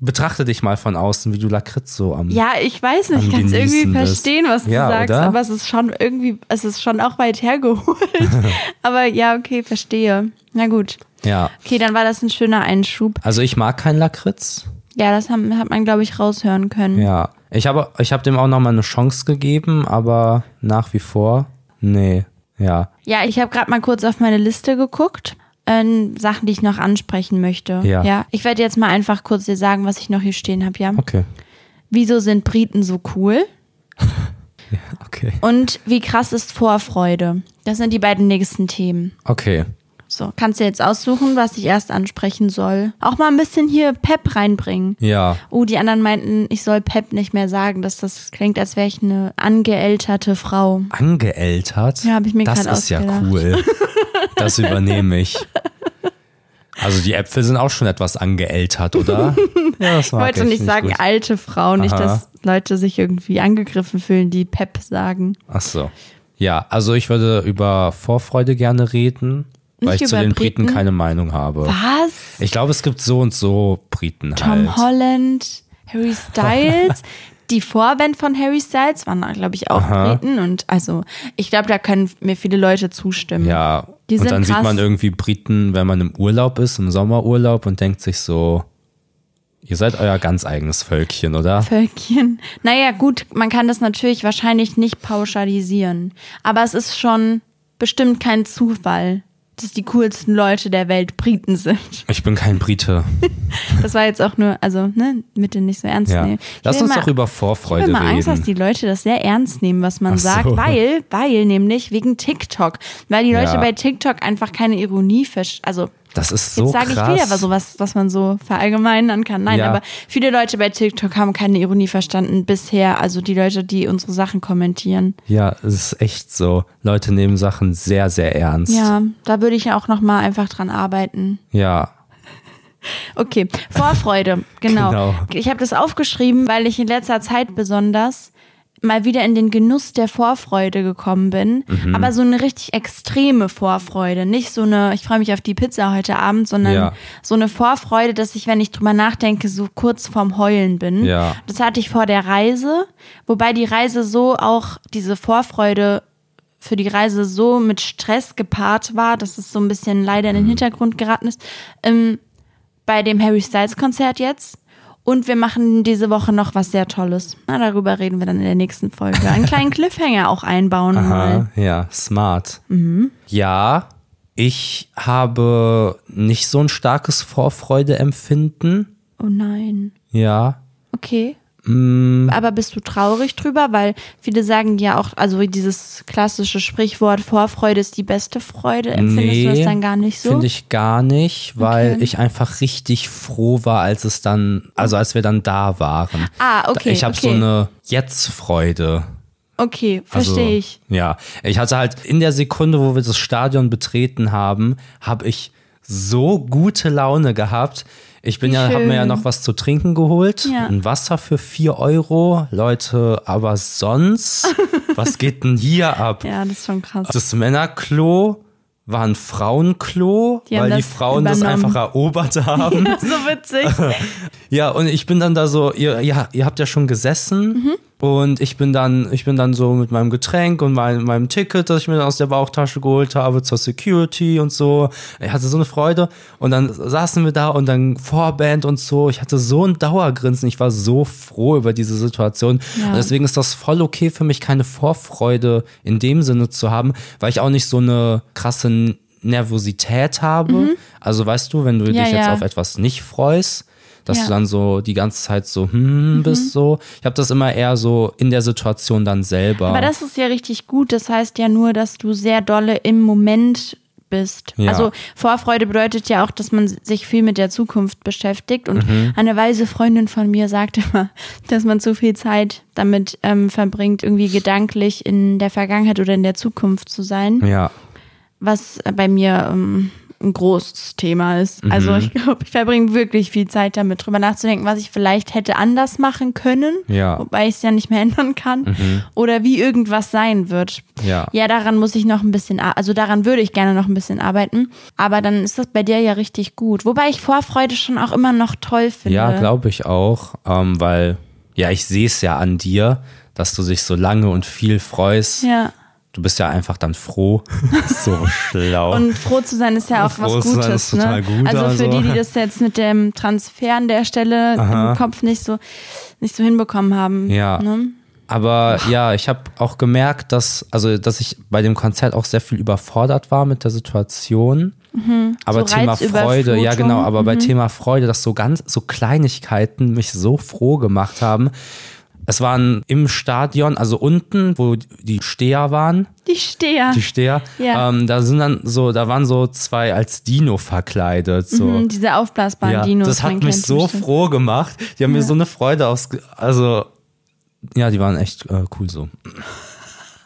[SPEAKER 1] Betrachte dich mal von außen, wie du Lakritz so am.
[SPEAKER 2] Ja, ich weiß nicht, ich kann es irgendwie verstehen, was du
[SPEAKER 1] Ja,
[SPEAKER 2] sagst,
[SPEAKER 1] oder?
[SPEAKER 2] aber es ist schon irgendwie, es ist schon auch weit hergeholt. aber ja, okay, verstehe. Na gut.
[SPEAKER 1] ja.
[SPEAKER 2] Okay, dann war das ein schöner Einschub.
[SPEAKER 1] Also ich mag keinen Lakritz.
[SPEAKER 2] Ja, das haben, hat man, glaube ich, raushören können.
[SPEAKER 1] Ja. Ich habe ich hab dem auch noch mal eine Chance gegeben, aber nach wie vor, nee. Ja.
[SPEAKER 2] Ja, ich habe gerade mal kurz auf meine Liste geguckt. Ähm, Sachen, die ich noch ansprechen möchte.
[SPEAKER 1] Ja.
[SPEAKER 2] ja. Ich werde jetzt mal einfach kurz dir sagen, was ich noch hier stehen habe, ja.
[SPEAKER 1] Okay.
[SPEAKER 2] Wieso sind Briten so cool?
[SPEAKER 1] Okay.
[SPEAKER 2] Und wie krass ist Vorfreude? Das sind die beiden nächsten Themen.
[SPEAKER 1] Okay.
[SPEAKER 2] So, kannst du jetzt aussuchen, was ich erst ansprechen soll. Auch mal ein bisschen hier Pep reinbringen.
[SPEAKER 1] Ja.
[SPEAKER 2] Oh, die anderen meinten, ich soll Pep nicht mehr sagen, dass das klingt, als wäre ich eine angeälterte Frau.
[SPEAKER 1] Angeältert?
[SPEAKER 2] Ja, hab ich mir
[SPEAKER 1] Das
[SPEAKER 2] grad
[SPEAKER 1] ist ja cool. Das übernehme ich. Also die Äpfel sind auch schon etwas angeältert, oder? Ja,
[SPEAKER 2] Ich wollte nicht sagen
[SPEAKER 1] gut.
[SPEAKER 2] alte Frau, nicht,
[SPEAKER 1] Aha.
[SPEAKER 2] dass Leute sich irgendwie angegriffen fühlen, die Pep sagen.
[SPEAKER 1] Ach so. Ja, also ich würde über Vorfreude gerne reden, weil
[SPEAKER 2] Nicht
[SPEAKER 1] ich zu den Briten
[SPEAKER 2] Briten?
[SPEAKER 1] keine Meinung habe.
[SPEAKER 2] Was?
[SPEAKER 1] Ich glaube, es gibt so und so Briten
[SPEAKER 2] Tom
[SPEAKER 1] halt.
[SPEAKER 2] Holland, Harry Styles. Die Vorband von Harry Styles waren, glaube ich, auch. Briten. Und also, ich glaube, da können mir viele Leute zustimmen.
[SPEAKER 1] Ja,
[SPEAKER 2] Die
[SPEAKER 1] und dann sieht
[SPEAKER 2] krass.
[SPEAKER 1] man irgendwie Briten, wenn man im Urlaub ist, im Sommerurlaub und denkt sich so, ihr seid euer ganz eigenes Völkchen, oder?
[SPEAKER 2] Völkchen. Naja, gut, man kann das natürlich wahrscheinlich nicht pauschalisieren. Aber es ist schon bestimmt kein Zufall, dass die coolsten Leute der Welt Briten sind.
[SPEAKER 1] Ich bin kein Brite.
[SPEAKER 2] Das war jetzt auch nur, also, ne, bitte nicht so ernst
[SPEAKER 1] Ja.
[SPEAKER 2] nehmen. Ich
[SPEAKER 1] Lass uns
[SPEAKER 2] mal-
[SPEAKER 1] doch über
[SPEAKER 2] Ich
[SPEAKER 1] Vorfreude
[SPEAKER 2] habe immer Angst, dass
[SPEAKER 1] reden.
[SPEAKER 2] die Leute das sehr ernst nehmen, was man
[SPEAKER 1] Ach so.
[SPEAKER 2] sagt, weil, weil nämlich wegen TikTok, weil die Leute
[SPEAKER 1] Ja.
[SPEAKER 2] bei TikTok einfach keine Ironie verstehen. Also
[SPEAKER 1] Das ist so
[SPEAKER 2] jetzt sage ich wieder was sowas, was man so verallgemeinern kann. Nein,
[SPEAKER 1] Ja.
[SPEAKER 2] aber viele Leute bei TikTok haben keine Ironie verstanden bisher. Also die Leute, die unsere Sachen kommentieren.
[SPEAKER 1] Ja, es ist echt so. Leute nehmen Sachen sehr, sehr ernst.
[SPEAKER 2] Ja, da würde ich ja auch noch mal einfach dran arbeiten.
[SPEAKER 1] Ja.
[SPEAKER 2] Okay, Vorfreude, genau.
[SPEAKER 1] Genau.
[SPEAKER 2] Ich habe das aufgeschrieben, weil ich in letzter Zeit besonders mal wieder in den Genuss der Vorfreude gekommen bin.
[SPEAKER 1] Mhm.
[SPEAKER 2] Aber so eine richtig extreme Vorfreude. Nicht so eine, ich freue mich auf die Pizza heute Abend, sondern
[SPEAKER 1] Ja.
[SPEAKER 2] so eine Vorfreude, dass ich, wenn ich drüber nachdenke, so kurz vorm Heulen bin.
[SPEAKER 1] Ja.
[SPEAKER 2] Das hatte ich vor der Reise, wobei die Reise so auch diese Vorfreude für die Reise so mit Stress gepaart war, dass es so ein bisschen leider in
[SPEAKER 1] Mhm.
[SPEAKER 2] den Hintergrund geraten ist. Ähm, bei dem Harry Styles Konzert jetzt. Und wir machen diese Woche noch was sehr Tolles. Na, darüber reden wir dann in der nächsten Folge. Einen kleinen Cliffhanger auch einbauen mal.
[SPEAKER 1] Aha, ja, smart.
[SPEAKER 2] Mhm.
[SPEAKER 1] Ja, ich habe nicht so ein starkes Vorfreudeempfinden.
[SPEAKER 2] Oh nein.
[SPEAKER 1] Ja.
[SPEAKER 2] Okay.
[SPEAKER 1] Mm,
[SPEAKER 2] Aber bist du traurig drüber? Weil viele sagen ja auch, also dieses klassische Sprichwort, Vorfreude ist die beste Freude. Empfindest du das dann gar nicht so?
[SPEAKER 1] Finde ich gar nicht, weil
[SPEAKER 2] Okay.
[SPEAKER 1] ich einfach richtig froh war, als es dann, also als wir dann da waren.
[SPEAKER 2] Ah, okay,
[SPEAKER 1] Ich habe so
[SPEAKER 2] okay.
[SPEAKER 1] eine Jetzt-Freude.
[SPEAKER 2] okay,
[SPEAKER 1] Also,
[SPEAKER 2] verstehe ich.
[SPEAKER 1] Ja, ich hatte halt in der Sekunde, wo wir das Stadion betreten haben, habe ich so gute Laune gehabt. Ich bin
[SPEAKER 2] Wie
[SPEAKER 1] ja, habe mir ja noch was zu trinken geholt.
[SPEAKER 2] Ja.
[SPEAKER 1] Ein Wasser für 4 Euro. Leute, aber sonst, was geht denn hier ab?
[SPEAKER 2] Ja, das ist schon krass.
[SPEAKER 1] Das Männerklo war ein Frauenklo,
[SPEAKER 2] Die
[SPEAKER 1] weil die
[SPEAKER 2] das
[SPEAKER 1] Frauen das
[SPEAKER 2] übernommen.
[SPEAKER 1] einfach erobert haben.
[SPEAKER 2] so witzig.
[SPEAKER 1] Ja, und ich bin dann da so, ihr, ja, ihr habt ja schon gesessen
[SPEAKER 2] Mhm.
[SPEAKER 1] Und ich bin dann, ich bin dann so mit meinem Getränk und mein, meinem Ticket, das ich mir aus der Bauchtasche geholt habe zur Security und so. Ich hatte so eine Freude und dann saßen wir da und dann Vorband und so. Ich hatte so ein Dauergrinsen. Ich war so froh über diese Situation.
[SPEAKER 2] Ja.
[SPEAKER 1] Und deswegen ist das voll okay für mich, keine Vorfreude in dem Sinne zu haben, weil ich auch nicht so eine krasse Nervosität habe. Also weißt du, wenn du
[SPEAKER 2] Mhm. Ja,
[SPEAKER 1] dich jetzt
[SPEAKER 2] ja.
[SPEAKER 1] auf etwas nicht freust, dass
[SPEAKER 2] Ja. Mhm.
[SPEAKER 1] du dann so die ganze Zeit so hm bist so. Ich habe das immer eher so in der Situation dann selber.
[SPEAKER 2] Aber das ist ja richtig gut. Das heißt ja nur, dass du sehr dolle im Moment bist.
[SPEAKER 1] Ja.
[SPEAKER 2] Also Vorfreude bedeutet ja auch, dass man sich viel mit der Zukunft beschäftigt. Und
[SPEAKER 1] Mhm.
[SPEAKER 2] eine weise Freundin von mir sagt immer, dass man zu viel Zeit damit ähm, verbringt, irgendwie gedanklich in der Vergangenheit oder in der Zukunft zu sein.
[SPEAKER 1] ja,
[SPEAKER 2] Was bei mir ähm, ein großes Thema ist. Also
[SPEAKER 1] Mhm.
[SPEAKER 2] ich glaube, ich verbringe wirklich viel Zeit damit, drüber nachzudenken, was ich vielleicht hätte anders machen können,
[SPEAKER 1] Ja.
[SPEAKER 2] wobei ich es ja nicht mehr ändern kann. Oder wie irgendwas sein wird.
[SPEAKER 1] Ja.
[SPEAKER 2] Ja, daran muss ich noch ein bisschen, also daran würde ich gerne noch ein bisschen arbeiten. Aber dann ist das bei dir ja richtig gut. Wobei ich Vorfreude schon auch immer noch toll finde.
[SPEAKER 1] Ja, glaube ich auch, ähm, weil, ja, ich sehe es ja an dir, dass du dich so lange und viel freust.
[SPEAKER 2] Ja.
[SPEAKER 1] Du bist ja einfach dann froh. so schlau.
[SPEAKER 2] Und froh zu sein ist ja auch was Gutes. ne?
[SPEAKER 1] gut,
[SPEAKER 2] also für
[SPEAKER 1] also.
[SPEAKER 2] die, die das jetzt mit dem Transfer an der Stelle im Kopf nicht so, nicht so hinbekommen haben.
[SPEAKER 1] Ja.
[SPEAKER 2] Ne?
[SPEAKER 1] Aber ja, ich habe auch gemerkt, dass, also, dass ich bei dem Konzert auch sehr viel überfordert war mit der Situation. Aber
[SPEAKER 2] So
[SPEAKER 1] Thema Freude, ja genau, aber bei Thema Freude, dass so ganz, so Kleinigkeiten mich so froh gemacht haben. Es waren im Stadion, also unten, wo die Steher waren,
[SPEAKER 2] Die Steher.
[SPEAKER 1] die Steher,
[SPEAKER 2] Ja.
[SPEAKER 1] ähm, da sind dann so, da waren so zwei als Dino verkleidet. So.
[SPEAKER 2] Mhm, diese aufblasbaren
[SPEAKER 1] Ja,
[SPEAKER 2] Dinos.
[SPEAKER 1] das hat mich so
[SPEAKER 2] bestimmt.
[SPEAKER 1] froh gemacht. Die haben mir so eine Freude aufs, also ja, die waren echt äh, cool so.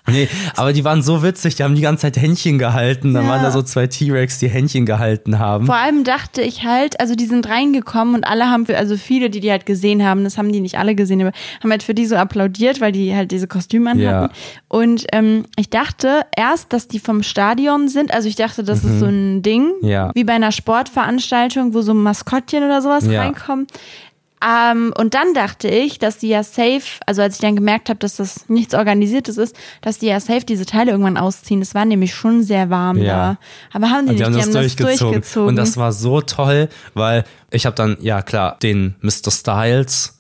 [SPEAKER 1] Nee, aber die waren so witzig, die haben die ganze Zeit Händchen gehalten. Dann
[SPEAKER 2] Ja.
[SPEAKER 1] waren da so zwei T-Rex, die Händchen gehalten haben.
[SPEAKER 2] Vor allem dachte ich halt, also die sind reingekommen und alle haben, für, also viele, die die halt gesehen haben, das haben die nicht alle gesehen, aber haben halt für die so applaudiert, weil die halt diese Kostüme
[SPEAKER 1] Ja.
[SPEAKER 2] anhatten. Und ähm, ich dachte erst, dass die vom Stadion sind. Also ich dachte, das ist so ein Ding,
[SPEAKER 1] Mhm. Ja.
[SPEAKER 2] wie bei einer Sportveranstaltung, wo so Maskottchen oder sowas
[SPEAKER 1] Ja.
[SPEAKER 2] reinkommen. Ähm, und dann dachte ich, dass die ja safe, also als ich dann gemerkt habe, dass das nichts Organisiertes ist, dass die ja safe diese Teile irgendwann ausziehen. Es war nämlich schon sehr warm
[SPEAKER 1] Ja.
[SPEAKER 2] da. Aber haben die
[SPEAKER 1] die
[SPEAKER 2] nicht,
[SPEAKER 1] haben
[SPEAKER 2] die
[SPEAKER 1] das
[SPEAKER 2] haben das
[SPEAKER 1] durchgezogen.
[SPEAKER 2] durchgezogen.
[SPEAKER 1] Und das war so toll, weil ich habe dann, ja klar, den Mr. Styles,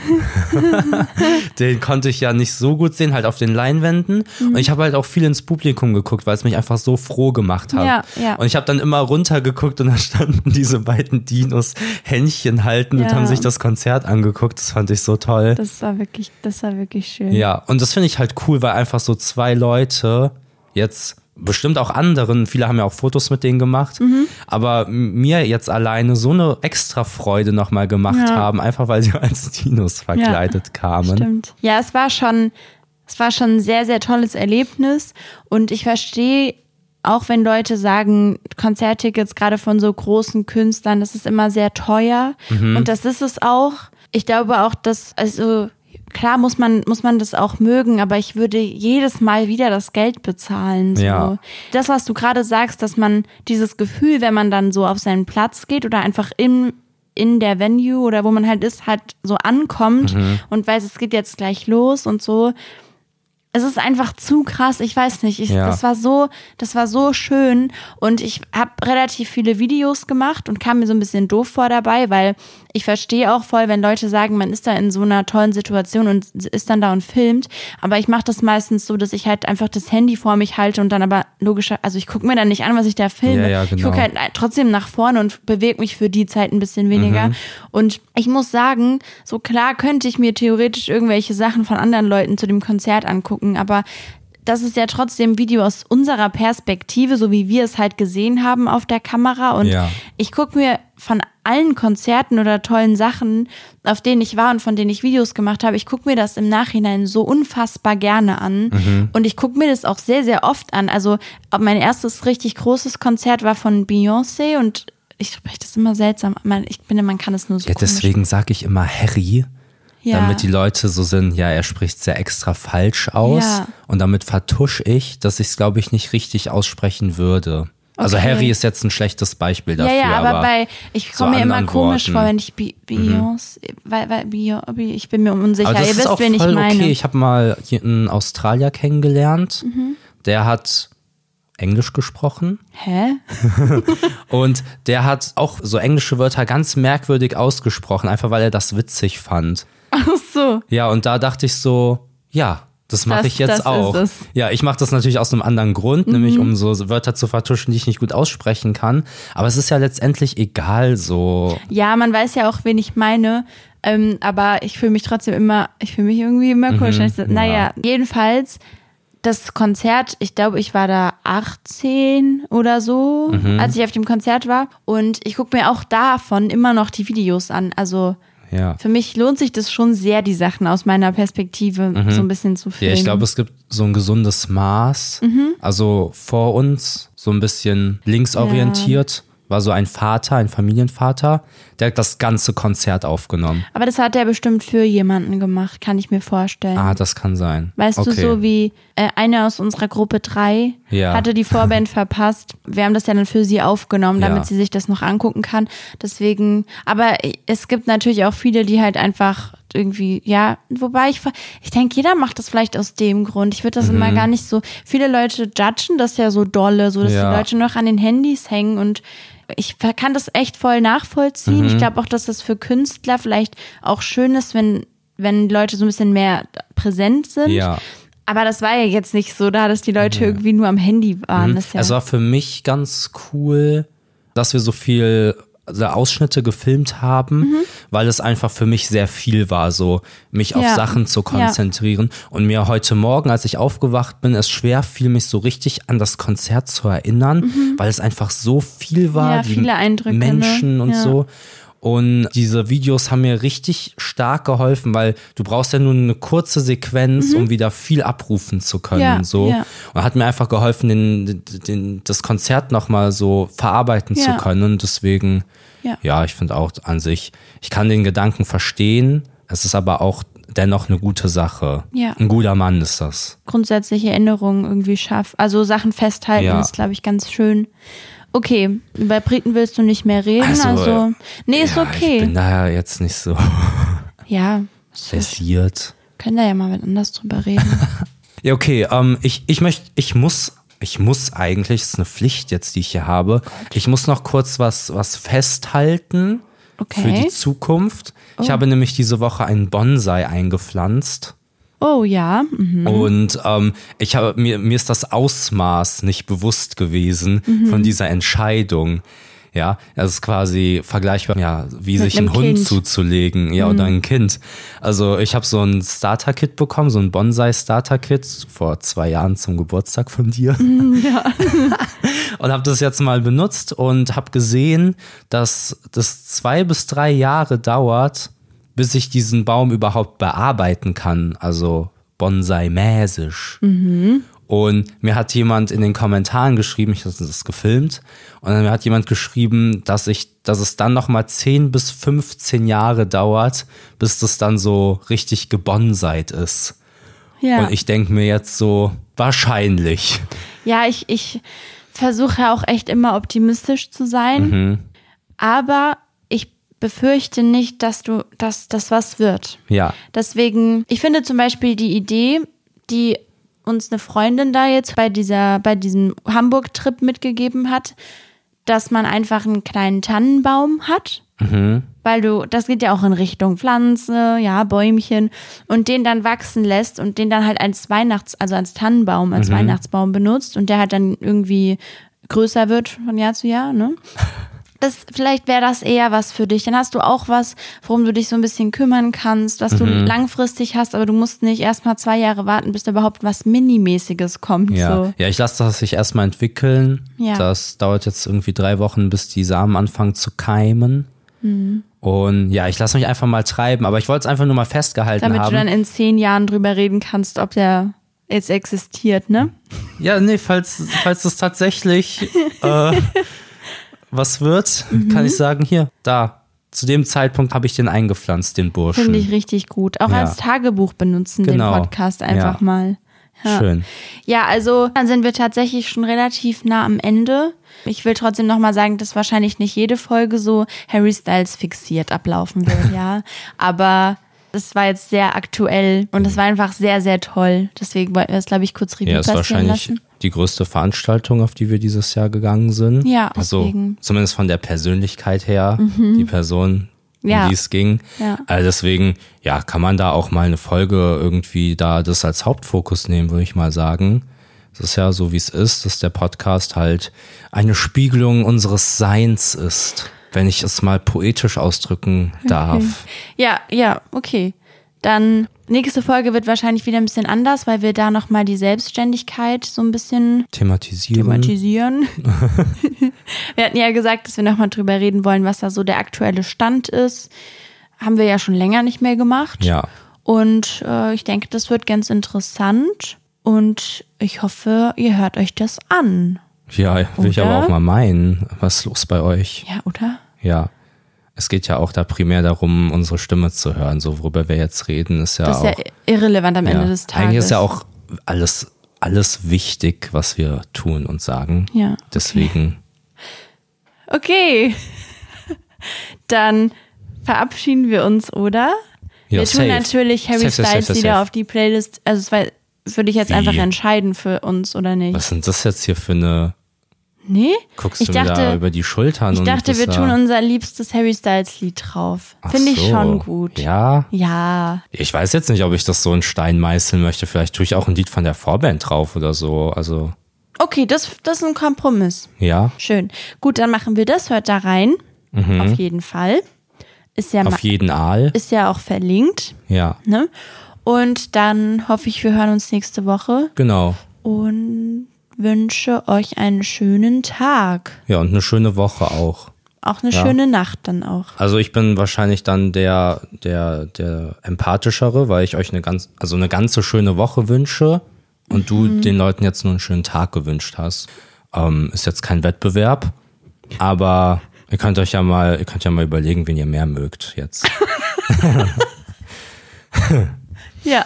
[SPEAKER 1] den konnte ich ja nicht so gut sehen, halt auf den Leinwänden.
[SPEAKER 2] Mhm.
[SPEAKER 1] Und ich habe halt auch viel ins Publikum geguckt, weil es mich einfach so froh gemacht hat.
[SPEAKER 2] Ja, ja.
[SPEAKER 1] Und ich habe dann immer runtergeguckt und da standen diese beiden Dinos Händchen halten und
[SPEAKER 2] Ja.
[SPEAKER 1] haben sich das Konzert angeguckt. Das fand ich so toll.
[SPEAKER 2] Das war wirklich, das war wirklich schön.
[SPEAKER 1] Ja, und das finde ich halt cool, weil einfach so zwei Leute jetzt bestimmt auch anderen, viele haben ja auch Fotos mit denen gemacht,
[SPEAKER 2] Mhm.
[SPEAKER 1] aber mir jetzt alleine so eine extra Freude nochmal gemacht
[SPEAKER 2] Ja.
[SPEAKER 1] haben, einfach weil sie als Dinos verkleidet kamen.
[SPEAKER 2] Stimmt. Ja, es war schon, es war schon ein sehr, sehr tolles Erlebnis und ich verstehe auch wenn Leute sagen, Konzerttickets gerade von so großen Künstlern, das ist immer sehr teuer
[SPEAKER 1] Mhm.
[SPEAKER 2] und das ist es auch. Ich glaube auch, dass also klar muss man muss man das auch mögen, aber ich würde jedes Mal wieder das Geld bezahlen. So.
[SPEAKER 1] Ja.
[SPEAKER 2] Das, was du gerade sagst, dass man dieses Gefühl, wenn man dann so auf seinen Platz geht oder einfach im in der Venue oder wo man halt ist, halt so ankommt
[SPEAKER 1] Mhm.
[SPEAKER 2] und weiß, es geht jetzt gleich los und so. Es ist einfach zu krass, ich weiß nicht. Ich,
[SPEAKER 1] Ja.
[SPEAKER 2] Das war so, das war so schön und ich habe relativ viele Videos gemacht und kam mir so ein bisschen doof vor dabei, weil ich verstehe auch voll, wenn Leute sagen, man ist da in so einer tollen Situation und ist dann da und filmt. Aber ich mache das meistens so, dass ich halt einfach das Handy vor mich halte und dann aber logischer, also ich gucke mir dann nicht an, was ich da filme.
[SPEAKER 1] Ja, ja,
[SPEAKER 2] Ich
[SPEAKER 1] genau.
[SPEAKER 2] gucke halt trotzdem nach vorne und bewege mich für die Zeit ein bisschen weniger.
[SPEAKER 1] Mhm.
[SPEAKER 2] Und ich muss sagen, so klar könnte ich mir theoretisch irgendwelche Sachen von anderen Leuten zu dem Konzert angucken, aber das ist ja trotzdem Video aus unserer Perspektive, so wie wir es halt gesehen haben auf der Kamera. Und
[SPEAKER 1] Ja.
[SPEAKER 2] ich gucke mir von allen Konzerten oder tollen Sachen, auf denen ich war und von denen ich Videos gemacht habe, ich gucke mir das im Nachhinein so unfassbar gerne an.
[SPEAKER 1] Mhm.
[SPEAKER 2] Und ich gucke mir das auch sehr, sehr oft an. Also mein erstes richtig großes Konzert war von Beyoncé und ich spreche das immer seltsam. Ich finde, man kann es nur so
[SPEAKER 1] Ja, deswegen sage ich immer Harry,
[SPEAKER 2] Ja.
[SPEAKER 1] damit die Leute so sind, ja, er spricht sehr extra falsch aus
[SPEAKER 2] Ja.
[SPEAKER 1] und damit vertusche ich, dass ich es, glaube ich, nicht richtig aussprechen würde. Also
[SPEAKER 2] Okay.
[SPEAKER 1] Harry ist jetzt ein schlechtes Beispiel dafür.
[SPEAKER 2] Ja, ja, aber,
[SPEAKER 1] aber
[SPEAKER 2] bei, ich
[SPEAKER 1] so
[SPEAKER 2] komme mir immer komisch
[SPEAKER 1] Worten.
[SPEAKER 2] vor, wenn ich Be- Beyoncé, weil, weil Beyoncé, ich bin mir unsicher.
[SPEAKER 1] Aber das
[SPEAKER 2] Ihr
[SPEAKER 1] ist
[SPEAKER 2] wisst,
[SPEAKER 1] auch
[SPEAKER 2] wen ich
[SPEAKER 1] voll
[SPEAKER 2] meine.
[SPEAKER 1] okay. Ich habe mal einen Australier kennengelernt,
[SPEAKER 2] Mhm.
[SPEAKER 1] der hat Englisch gesprochen
[SPEAKER 2] Hä?
[SPEAKER 1] und der hat auch so englische Wörter ganz merkwürdig ausgesprochen, einfach weil er das witzig fand.
[SPEAKER 2] Ach so.
[SPEAKER 1] Ja, und da dachte ich so, ja, das mache ich jetzt auch. Ja, ich mache das natürlich aus einem anderen Grund, nämlich
[SPEAKER 2] Mhm.
[SPEAKER 1] um so Wörter zu vertuschen, die ich nicht gut aussprechen kann. Aber es ist ja letztendlich egal so.
[SPEAKER 2] Ja, man weiß ja auch, wen ich meine. Ähm, aber ich fühle mich trotzdem immer, ich fühle mich irgendwie immer komisch. wenn ich so- Naja, jedenfalls das Konzert, ich glaube, ich war da 18 oder so,
[SPEAKER 1] Mhm.
[SPEAKER 2] als ich auf dem Konzert war. Und ich gucke mir auch davon immer noch die Videos an. Also
[SPEAKER 1] Ja.
[SPEAKER 2] Für mich lohnt sich das schon sehr, die Sachen aus meiner Perspektive so ein bisschen zu filmen.
[SPEAKER 1] Ja, ich glaube, es gibt so ein gesundes Maß.
[SPEAKER 2] Mhm.
[SPEAKER 1] Also vor uns so ein bisschen linksorientiert war so ein Vater, ein Familienvater, der hat das ganze Konzert aufgenommen.
[SPEAKER 2] Aber das hat er bestimmt für jemanden gemacht, kann ich mir vorstellen.
[SPEAKER 1] Ah, das kann sein.
[SPEAKER 2] Weißt
[SPEAKER 1] okay.
[SPEAKER 2] du, so wie äh, eine aus unserer Gruppe 3
[SPEAKER 1] Ja.
[SPEAKER 2] hatte die Vorband verpasst. Wir haben das ja dann für sie aufgenommen, damit
[SPEAKER 1] Ja.
[SPEAKER 2] sie sich das noch angucken kann. Deswegen, aber es gibt natürlich auch viele, die halt einfach irgendwie, ja, wobei ich, ich denke, jeder macht das vielleicht aus dem Grund. Ich würde das
[SPEAKER 1] Mhm.
[SPEAKER 2] immer gar nicht so, viele Leute judgen das ja so dolle, so dass
[SPEAKER 1] Ja.
[SPEAKER 2] die Leute noch an den Handys hängen und ich kann das echt voll
[SPEAKER 1] Mhm.
[SPEAKER 2] nachvollziehen. Ich glaube auch, dass das für Künstler vielleicht auch schön ist, wenn, wenn Leute so ein bisschen mehr präsent sind.
[SPEAKER 1] Ja.
[SPEAKER 2] Aber das war ja jetzt nicht so da, dass die Leute irgendwie nur am Handy waren. Ist ja,
[SPEAKER 1] Es war für mich ganz cool, dass wir so viel also Ausschnitte gefilmt haben,
[SPEAKER 2] Mhm.
[SPEAKER 1] weil es einfach für mich sehr viel war, so mich auf
[SPEAKER 2] Ja.
[SPEAKER 1] Sachen zu konzentrieren. Und mir heute Morgen, als ich aufgewacht bin, es schwer fiel, mich so richtig an das Konzert zu erinnern, weil es einfach so viel war,
[SPEAKER 2] Mhm. Ja,
[SPEAKER 1] die
[SPEAKER 2] viele Eindrücke, ne?
[SPEAKER 1] Menschen und
[SPEAKER 2] Ja.
[SPEAKER 1] so. Und diese Videos haben mir richtig stark geholfen, weil du brauchst ja nur eine kurze Sequenz, um wieder viel abrufen zu können.
[SPEAKER 2] Mhm. Ja,
[SPEAKER 1] so.
[SPEAKER 2] ja.
[SPEAKER 1] Und hat mir einfach geholfen, den, den, das Konzert nochmal so verarbeiten
[SPEAKER 2] Ja.
[SPEAKER 1] zu können. Und deswegen,
[SPEAKER 2] Ja.
[SPEAKER 1] ich finde auch an sich, ich kann den Gedanken verstehen. Es ist aber auch dennoch eine gute Sache.
[SPEAKER 2] Ja.
[SPEAKER 1] Ein guter Mann ist das.
[SPEAKER 2] grundsätzliche Erinnerungen irgendwie schaff. Also Sachen festhalten
[SPEAKER 1] Ja.
[SPEAKER 2] ist, glaube ich, ganz schön. Okay, über Briten willst du nicht mehr reden, also,
[SPEAKER 1] Also,
[SPEAKER 2] nee, ist
[SPEAKER 1] ja, Ich
[SPEAKER 2] okay.
[SPEAKER 1] bin da ja jetzt nicht so
[SPEAKER 2] Ja,
[SPEAKER 1] versiert.
[SPEAKER 2] können da ja mal mit anders drüber reden.
[SPEAKER 1] Ja, okay. Ähm, ich, ich möchte, ich muss, ich muss eigentlich, es ist eine Pflicht jetzt, die ich hier habe. Ich muss noch kurz was, was festhalten
[SPEAKER 2] Okay.
[SPEAKER 1] für die Zukunft. Ich habe nämlich diese Woche einen Bonsai eingepflanzt.
[SPEAKER 2] Oh ja, mhm.
[SPEAKER 1] Und ähm, ich habe mir, mir ist das Ausmaß nicht bewusst gewesen
[SPEAKER 2] Mhm.
[SPEAKER 1] von dieser Entscheidung. Ja, das ist quasi vergleichbar, ja, wie
[SPEAKER 2] Mit
[SPEAKER 1] sich ein Hund
[SPEAKER 2] Kind. Mhm.
[SPEAKER 1] zuzulegen, ja, oder ein Kind. Also ich habe so ein Starter-Kit bekommen, so ein Bonsai-Starter-Kit vor zwei Jahren zum Geburtstag von dir.
[SPEAKER 2] ja.
[SPEAKER 1] und habe das jetzt mal benutzt und habe gesehen, dass das zwei bis drei Jahre dauert, bis ich diesen Baum überhaupt bearbeiten kann, also Bonsai-mäßig. Und mir hat jemand in den Kommentaren geschrieben, ich habe das gefilmt, und dann hat jemand geschrieben, dass ich, dass es dann noch mal 10 bis 15 Jahre dauert, bis das dann so richtig gebonsait ist.
[SPEAKER 2] ja.
[SPEAKER 1] Und ich denke mir jetzt so, wahrscheinlich.
[SPEAKER 2] Ja, ich, ich versuche ja auch echt immer optimistisch zu sein.
[SPEAKER 1] Mhm.
[SPEAKER 2] Aber befürchte nicht, dass du, dass das was wird.
[SPEAKER 1] Ja.
[SPEAKER 2] Deswegen, ich finde zum Beispiel die Idee, die uns eine Freundin da jetzt bei dieser, bei diesem Hamburg-Trip mitgegeben hat, dass man einfach einen kleinen Tannenbaum hat. Weil du, das geht ja auch in Richtung Pflanze, ja, Bäumchen und den dann wachsen lässt und den dann halt als Weihnachts-, also als Tannenbaum, als Weihnachtsbaum benutzt und der halt dann irgendwie größer wird von Jahr zu Jahr, ne? Das, vielleicht wäre das eher was für dich. Dann hast du auch was, worum du dich so ein bisschen kümmern kannst, was du langfristig hast, aber du musst nicht erst mal zwei Jahre warten, bis da überhaupt was Minimäßiges kommt.
[SPEAKER 1] Ja,
[SPEAKER 2] So.
[SPEAKER 1] ja ich lasse das sich erstmal entwickeln.
[SPEAKER 2] Ja.
[SPEAKER 1] Das dauert jetzt irgendwie drei Wochen, bis die Samen anfangen zu keimen.
[SPEAKER 2] Mhm.
[SPEAKER 1] Und ja, ich lasse mich einfach mal treiben, aber ich wollte es einfach nur mal festgehalten
[SPEAKER 2] Damit
[SPEAKER 1] haben.
[SPEAKER 2] du dann in zehn Jahren drüber reden kannst, ob der jetzt existiert, ne?
[SPEAKER 1] ja, nee, falls, falls es tatsächlich äh, was wird,
[SPEAKER 2] Mhm.
[SPEAKER 1] kann ich sagen, hier, da. Zu dem Zeitpunkt habe ich den eingepflanzt, den Burschen.
[SPEAKER 2] Finde ich richtig gut. Auch
[SPEAKER 1] Ja.
[SPEAKER 2] als Tagebuch benutzen,
[SPEAKER 1] Genau.
[SPEAKER 2] den Podcast einfach
[SPEAKER 1] Ja.
[SPEAKER 2] mal. Ja.
[SPEAKER 1] Schön.
[SPEAKER 2] Ja, also dann sind wir tatsächlich schon relativ nah am Ende. Ich will trotzdem nochmal sagen, dass wahrscheinlich nicht jede Folge so Harry Styles fixiert ablaufen wird, ja. Aber das war jetzt sehr aktuell und das war einfach sehr, sehr toll. Deswegen wollten wir es, glaube ich, kurz Revue
[SPEAKER 1] Ja,
[SPEAKER 2] passieren
[SPEAKER 1] wahrscheinlich
[SPEAKER 2] lassen.
[SPEAKER 1] Die größte Veranstaltung, auf die wir dieses Jahr gegangen sind.
[SPEAKER 2] Ja,
[SPEAKER 1] also
[SPEAKER 2] deswegen. Mhm.
[SPEAKER 1] zumindest von der Persönlichkeit her, die Person,
[SPEAKER 2] Ja.
[SPEAKER 1] um die es ging.
[SPEAKER 2] Ja.
[SPEAKER 1] Also deswegen, ja, kann man da auch mal eine Folge irgendwie da das als Hauptfokus nehmen, würde ich mal sagen. Es ist ja so, wie es ist, dass der Podcast halt eine Spiegelung unseres Seins ist, wenn ich es mal poetisch ausdrücken darf.
[SPEAKER 2] Ja, ja, okay. Dann nächste Folge wird wahrscheinlich wieder ein bisschen anders, weil wir da nochmal die Selbstständigkeit so ein bisschen
[SPEAKER 1] Thematisieren.
[SPEAKER 2] thematisieren. wir hatten ja gesagt, dass wir nochmal drüber reden wollen, was da so der aktuelle Stand ist. haben wir ja schon länger nicht mehr gemacht.
[SPEAKER 1] Ja.
[SPEAKER 2] Und äh, ich denke, das wird ganz interessant. Und ich hoffe, ihr hört euch das an.
[SPEAKER 1] Ja, will ich aber
[SPEAKER 2] Oder?
[SPEAKER 1] auch mal meinen. Was ist los bei euch?
[SPEAKER 2] Ja, oder?
[SPEAKER 1] Ja. Es geht ja auch da primär darum, unsere Stimme zu hören. So, worüber wir jetzt reden, ist ja
[SPEAKER 2] Das ist
[SPEAKER 1] auch.
[SPEAKER 2] ja irrelevant am Ende
[SPEAKER 1] ja.
[SPEAKER 2] des Tages.
[SPEAKER 1] Eigentlich ist ja auch alles, alles wichtig, was wir tun und sagen.
[SPEAKER 2] Ja, okay.
[SPEAKER 1] Deswegen,
[SPEAKER 2] Okay. Dann verabschieden wir uns, oder?
[SPEAKER 1] ja,
[SPEAKER 2] wir tun
[SPEAKER 1] safe.
[SPEAKER 2] natürlich Harry
[SPEAKER 1] Safe,
[SPEAKER 2] Styles
[SPEAKER 1] safe,
[SPEAKER 2] wieder auf die Playlist. Also es war, würde ich jetzt
[SPEAKER 1] Wie?
[SPEAKER 2] einfach entscheiden für uns, oder nicht?
[SPEAKER 1] Was sind das jetzt hier für eine.
[SPEAKER 2] Nee?
[SPEAKER 1] Guckst
[SPEAKER 2] ich
[SPEAKER 1] du mir da
[SPEAKER 2] dachte,
[SPEAKER 1] über die Schultern
[SPEAKER 2] ich dachte wir tun unser liebstes Harry Styles Lied drauf. Finde ich
[SPEAKER 1] so.
[SPEAKER 2] schon gut.
[SPEAKER 1] Ja.
[SPEAKER 2] Ja.
[SPEAKER 1] Ich weiß jetzt nicht, ob ich das so in Stein meißeln möchte. Vielleicht tue ich auch ein Lied von der Vorband drauf oder so. Also,
[SPEAKER 2] Okay, das, das ist ein Kompromiss.
[SPEAKER 1] ja,
[SPEAKER 2] Schön. Gut, dann machen wir das. Hört da rein. Auf jeden Fall. Ist ja,
[SPEAKER 1] Mhm. auf jeden Aal.
[SPEAKER 2] ist ja auch verlinkt.
[SPEAKER 1] Ja,
[SPEAKER 2] Ne? Und dann hoffe ich, wir hören uns nächste Woche
[SPEAKER 1] genau.
[SPEAKER 2] und wünsche euch einen schönen Tag.
[SPEAKER 1] Ja, und eine schöne Woche auch.
[SPEAKER 2] Auch eine
[SPEAKER 1] Ja.
[SPEAKER 2] schöne Nacht dann auch.
[SPEAKER 1] Also ich bin wahrscheinlich dann der, der, der empathischere, weil ich euch eine ganz, also eine ganze schöne Woche wünsche und du den Leuten jetzt nur einen schönen Tag gewünscht hast. Ähm, ist jetzt kein Wettbewerb, aber ihr könnt euch ja mal, ihr könnt ja mal überlegen, wen ihr mehr mögt jetzt.
[SPEAKER 2] Ja,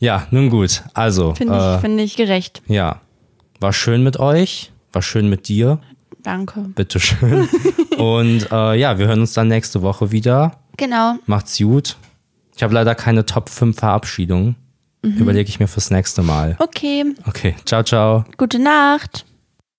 [SPEAKER 1] Ja, nun gut. Also,
[SPEAKER 2] finde
[SPEAKER 1] äh,
[SPEAKER 2] ich, finde ich gerecht.
[SPEAKER 1] ja, war schön mit euch, war schön mit dir,
[SPEAKER 2] Danke.
[SPEAKER 1] bitteschön. und äh, ja, wir hören uns dann nächste Woche wieder.
[SPEAKER 2] Genau.
[SPEAKER 1] Macht's gut. Ich habe leider keine Top 5 Verabschiedungen. Überlege ich mir fürs nächste Mal.
[SPEAKER 2] Okay.
[SPEAKER 1] Okay, ciao, ciao.
[SPEAKER 2] Gute Nacht.